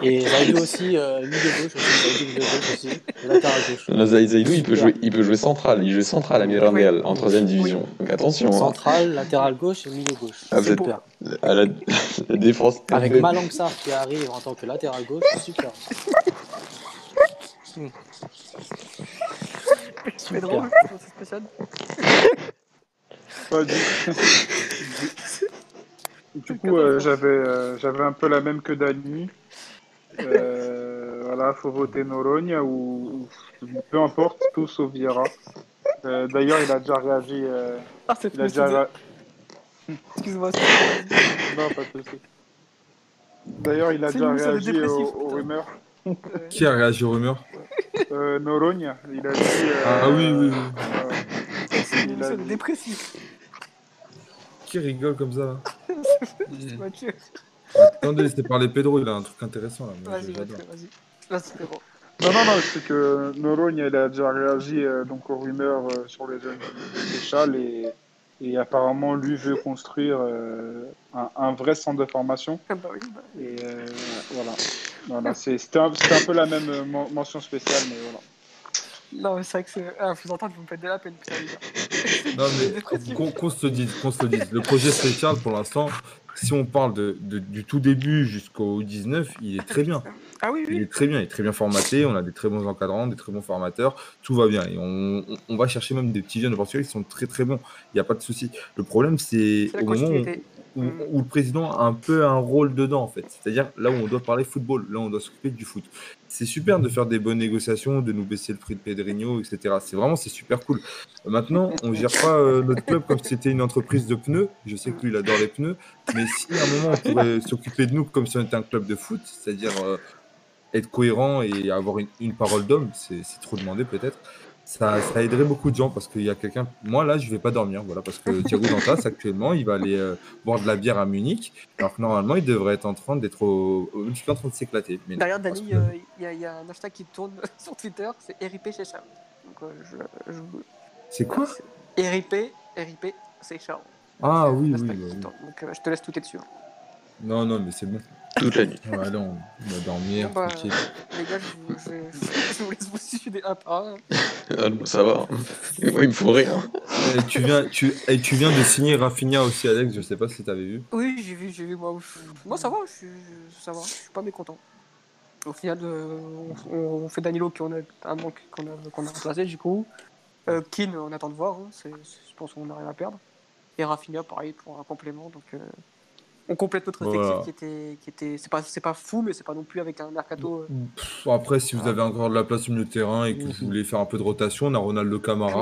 Et Zaidou aussi, euh, milieu gauche aussi. Zaidou milieu gauche aussi. Latéral gauche.
Non, Zaidou, il peut, jouer, il peut jouer central. Il joue central à Mirandel en troisième division. Donc attention. Hein.
Central, latéral gauche et milieu gauche. Ah, super.
À la, la défense.
Avec Malangsar qui arrive en tant que latéral gauche, super. Hmm.
C'est drôle, c'est spécial.
du... coup, euh, j'avais, euh, j'avais un peu la même que Dani. Euh, voilà, faut voter Norogne ou, peu importe, tout sauf Vieira. Euh, d'ailleurs, il a déjà réagi. Euh,
ah, c'est
déjà...
Excuse-moi.
non, pas de souci. D'ailleurs, il a déjà réagi aux, rumeurs.
Qui a réagi aux rumeurs
euh, Norogne, il a dit.
ah oui, oui, oui.
il a dépressif.
Qui rigole comme ça
C'est Mathieu.
Attendez, c'était parler Pedro, il a un truc intéressant là.
Vas-y, vas-y, vas-y.
Non, non, non, c'est que Norogne, il a déjà réagi euh, donc aux rumeurs euh, sur les jeunes de et, et apparemment, lui veut construire euh, un, un, vrai centre de formation.
Ah bah oui, bah.
Et voilà. Voilà c'était un, un, peu la même mention spéciale, mais voilà.
Non, mais c'est vrai que c'est. Ah, vous entendez, vous me faites de la peine, putain,
Non, mais qu'on se le dise, qu'on se le dise. Le projet Spécial, pour l'instant, si on parle de, du tout début jusqu'au 19, il est très bien.
Ah oui, oui.
Il est très bien, il est très bien formaté, on a des très bons encadrants, des très bons formateurs, tout va bien. Et on, on va chercher même des petits jeunes Portugal qui sont très très bons, il n'y a pas de souci. Le problème, c'est au moment où... où, où, le président a un peu un rôle dedans, en fait. C'est-à-dire là où on doit parler football, là où on doit s'occuper du foot. C'est super de faire des bonnes négociations, de nous baisser le prix de Pedrinho, etc. C'est vraiment, c'est super cool. Maintenant, on ne gère pas euh, notre club comme si c'était une entreprise de pneus. Je sais que lui, il adore les pneus. Mais si à un moment, on pourrait s'occuper de nous comme si on était un club de foot, c'est-à-dire euh, être cohérent et avoir une, une parole d'homme, c'est trop demandé peut-être ça, ça, aiderait beaucoup de gens parce qu'il y a quelqu'un. Moi, là, je vais pas dormir, voilà, parce que Thiago Dantas, actuellement, il va aller euh, boire de la bière à Munich, alors que normalement, il devrait être en train d'être au, au, en train de s'éclater.
D'ailleurs, Dani, il que... euh, y, y, a un hashtag qui tourne sur Twitter, c'est RIP chez Charles. Euh, je...
C'est quoi?
RIP, RIP, c'est Charles.
Ah oui, oui. Bah, oui.
Donc, je te laisse tout dessus.
Non, non, mais c'est bon.
Toute la nuit.
Ouais, allez, on va dormir.
Bon, bah, les gars, je vous, je, je vous laisse vous suicider un par un.
Ah, ça va. Moi, il me faut rire.
Et tu, viens, tu, et tu viens de signer Rafinha aussi, Alex. Je sais pas si tu avais vu.
Oui, j'ai vu, j'ai vu. Moi, moi ça va, je, ça va. Je suis pas mécontent. Au final, euh, on, on, fait Danilo qui on a un manque qu'on a, qu'on a remplacé du coup. Euh, Keane, on attend de voir. Hein. C'est, je pense qu'on n'a rien à perdre. Et Rafinha, pareil, pour un complément. Donc, euh, on complète notre effectif voilà. qui était, qui était c'est pas, c'est pas fou, mais c'est pas non plus avec un mercato.
Après, si vous avez encore de la place au milieu de terrain et que vous voulez faire un peu de rotation, on a Ronaldo Camara.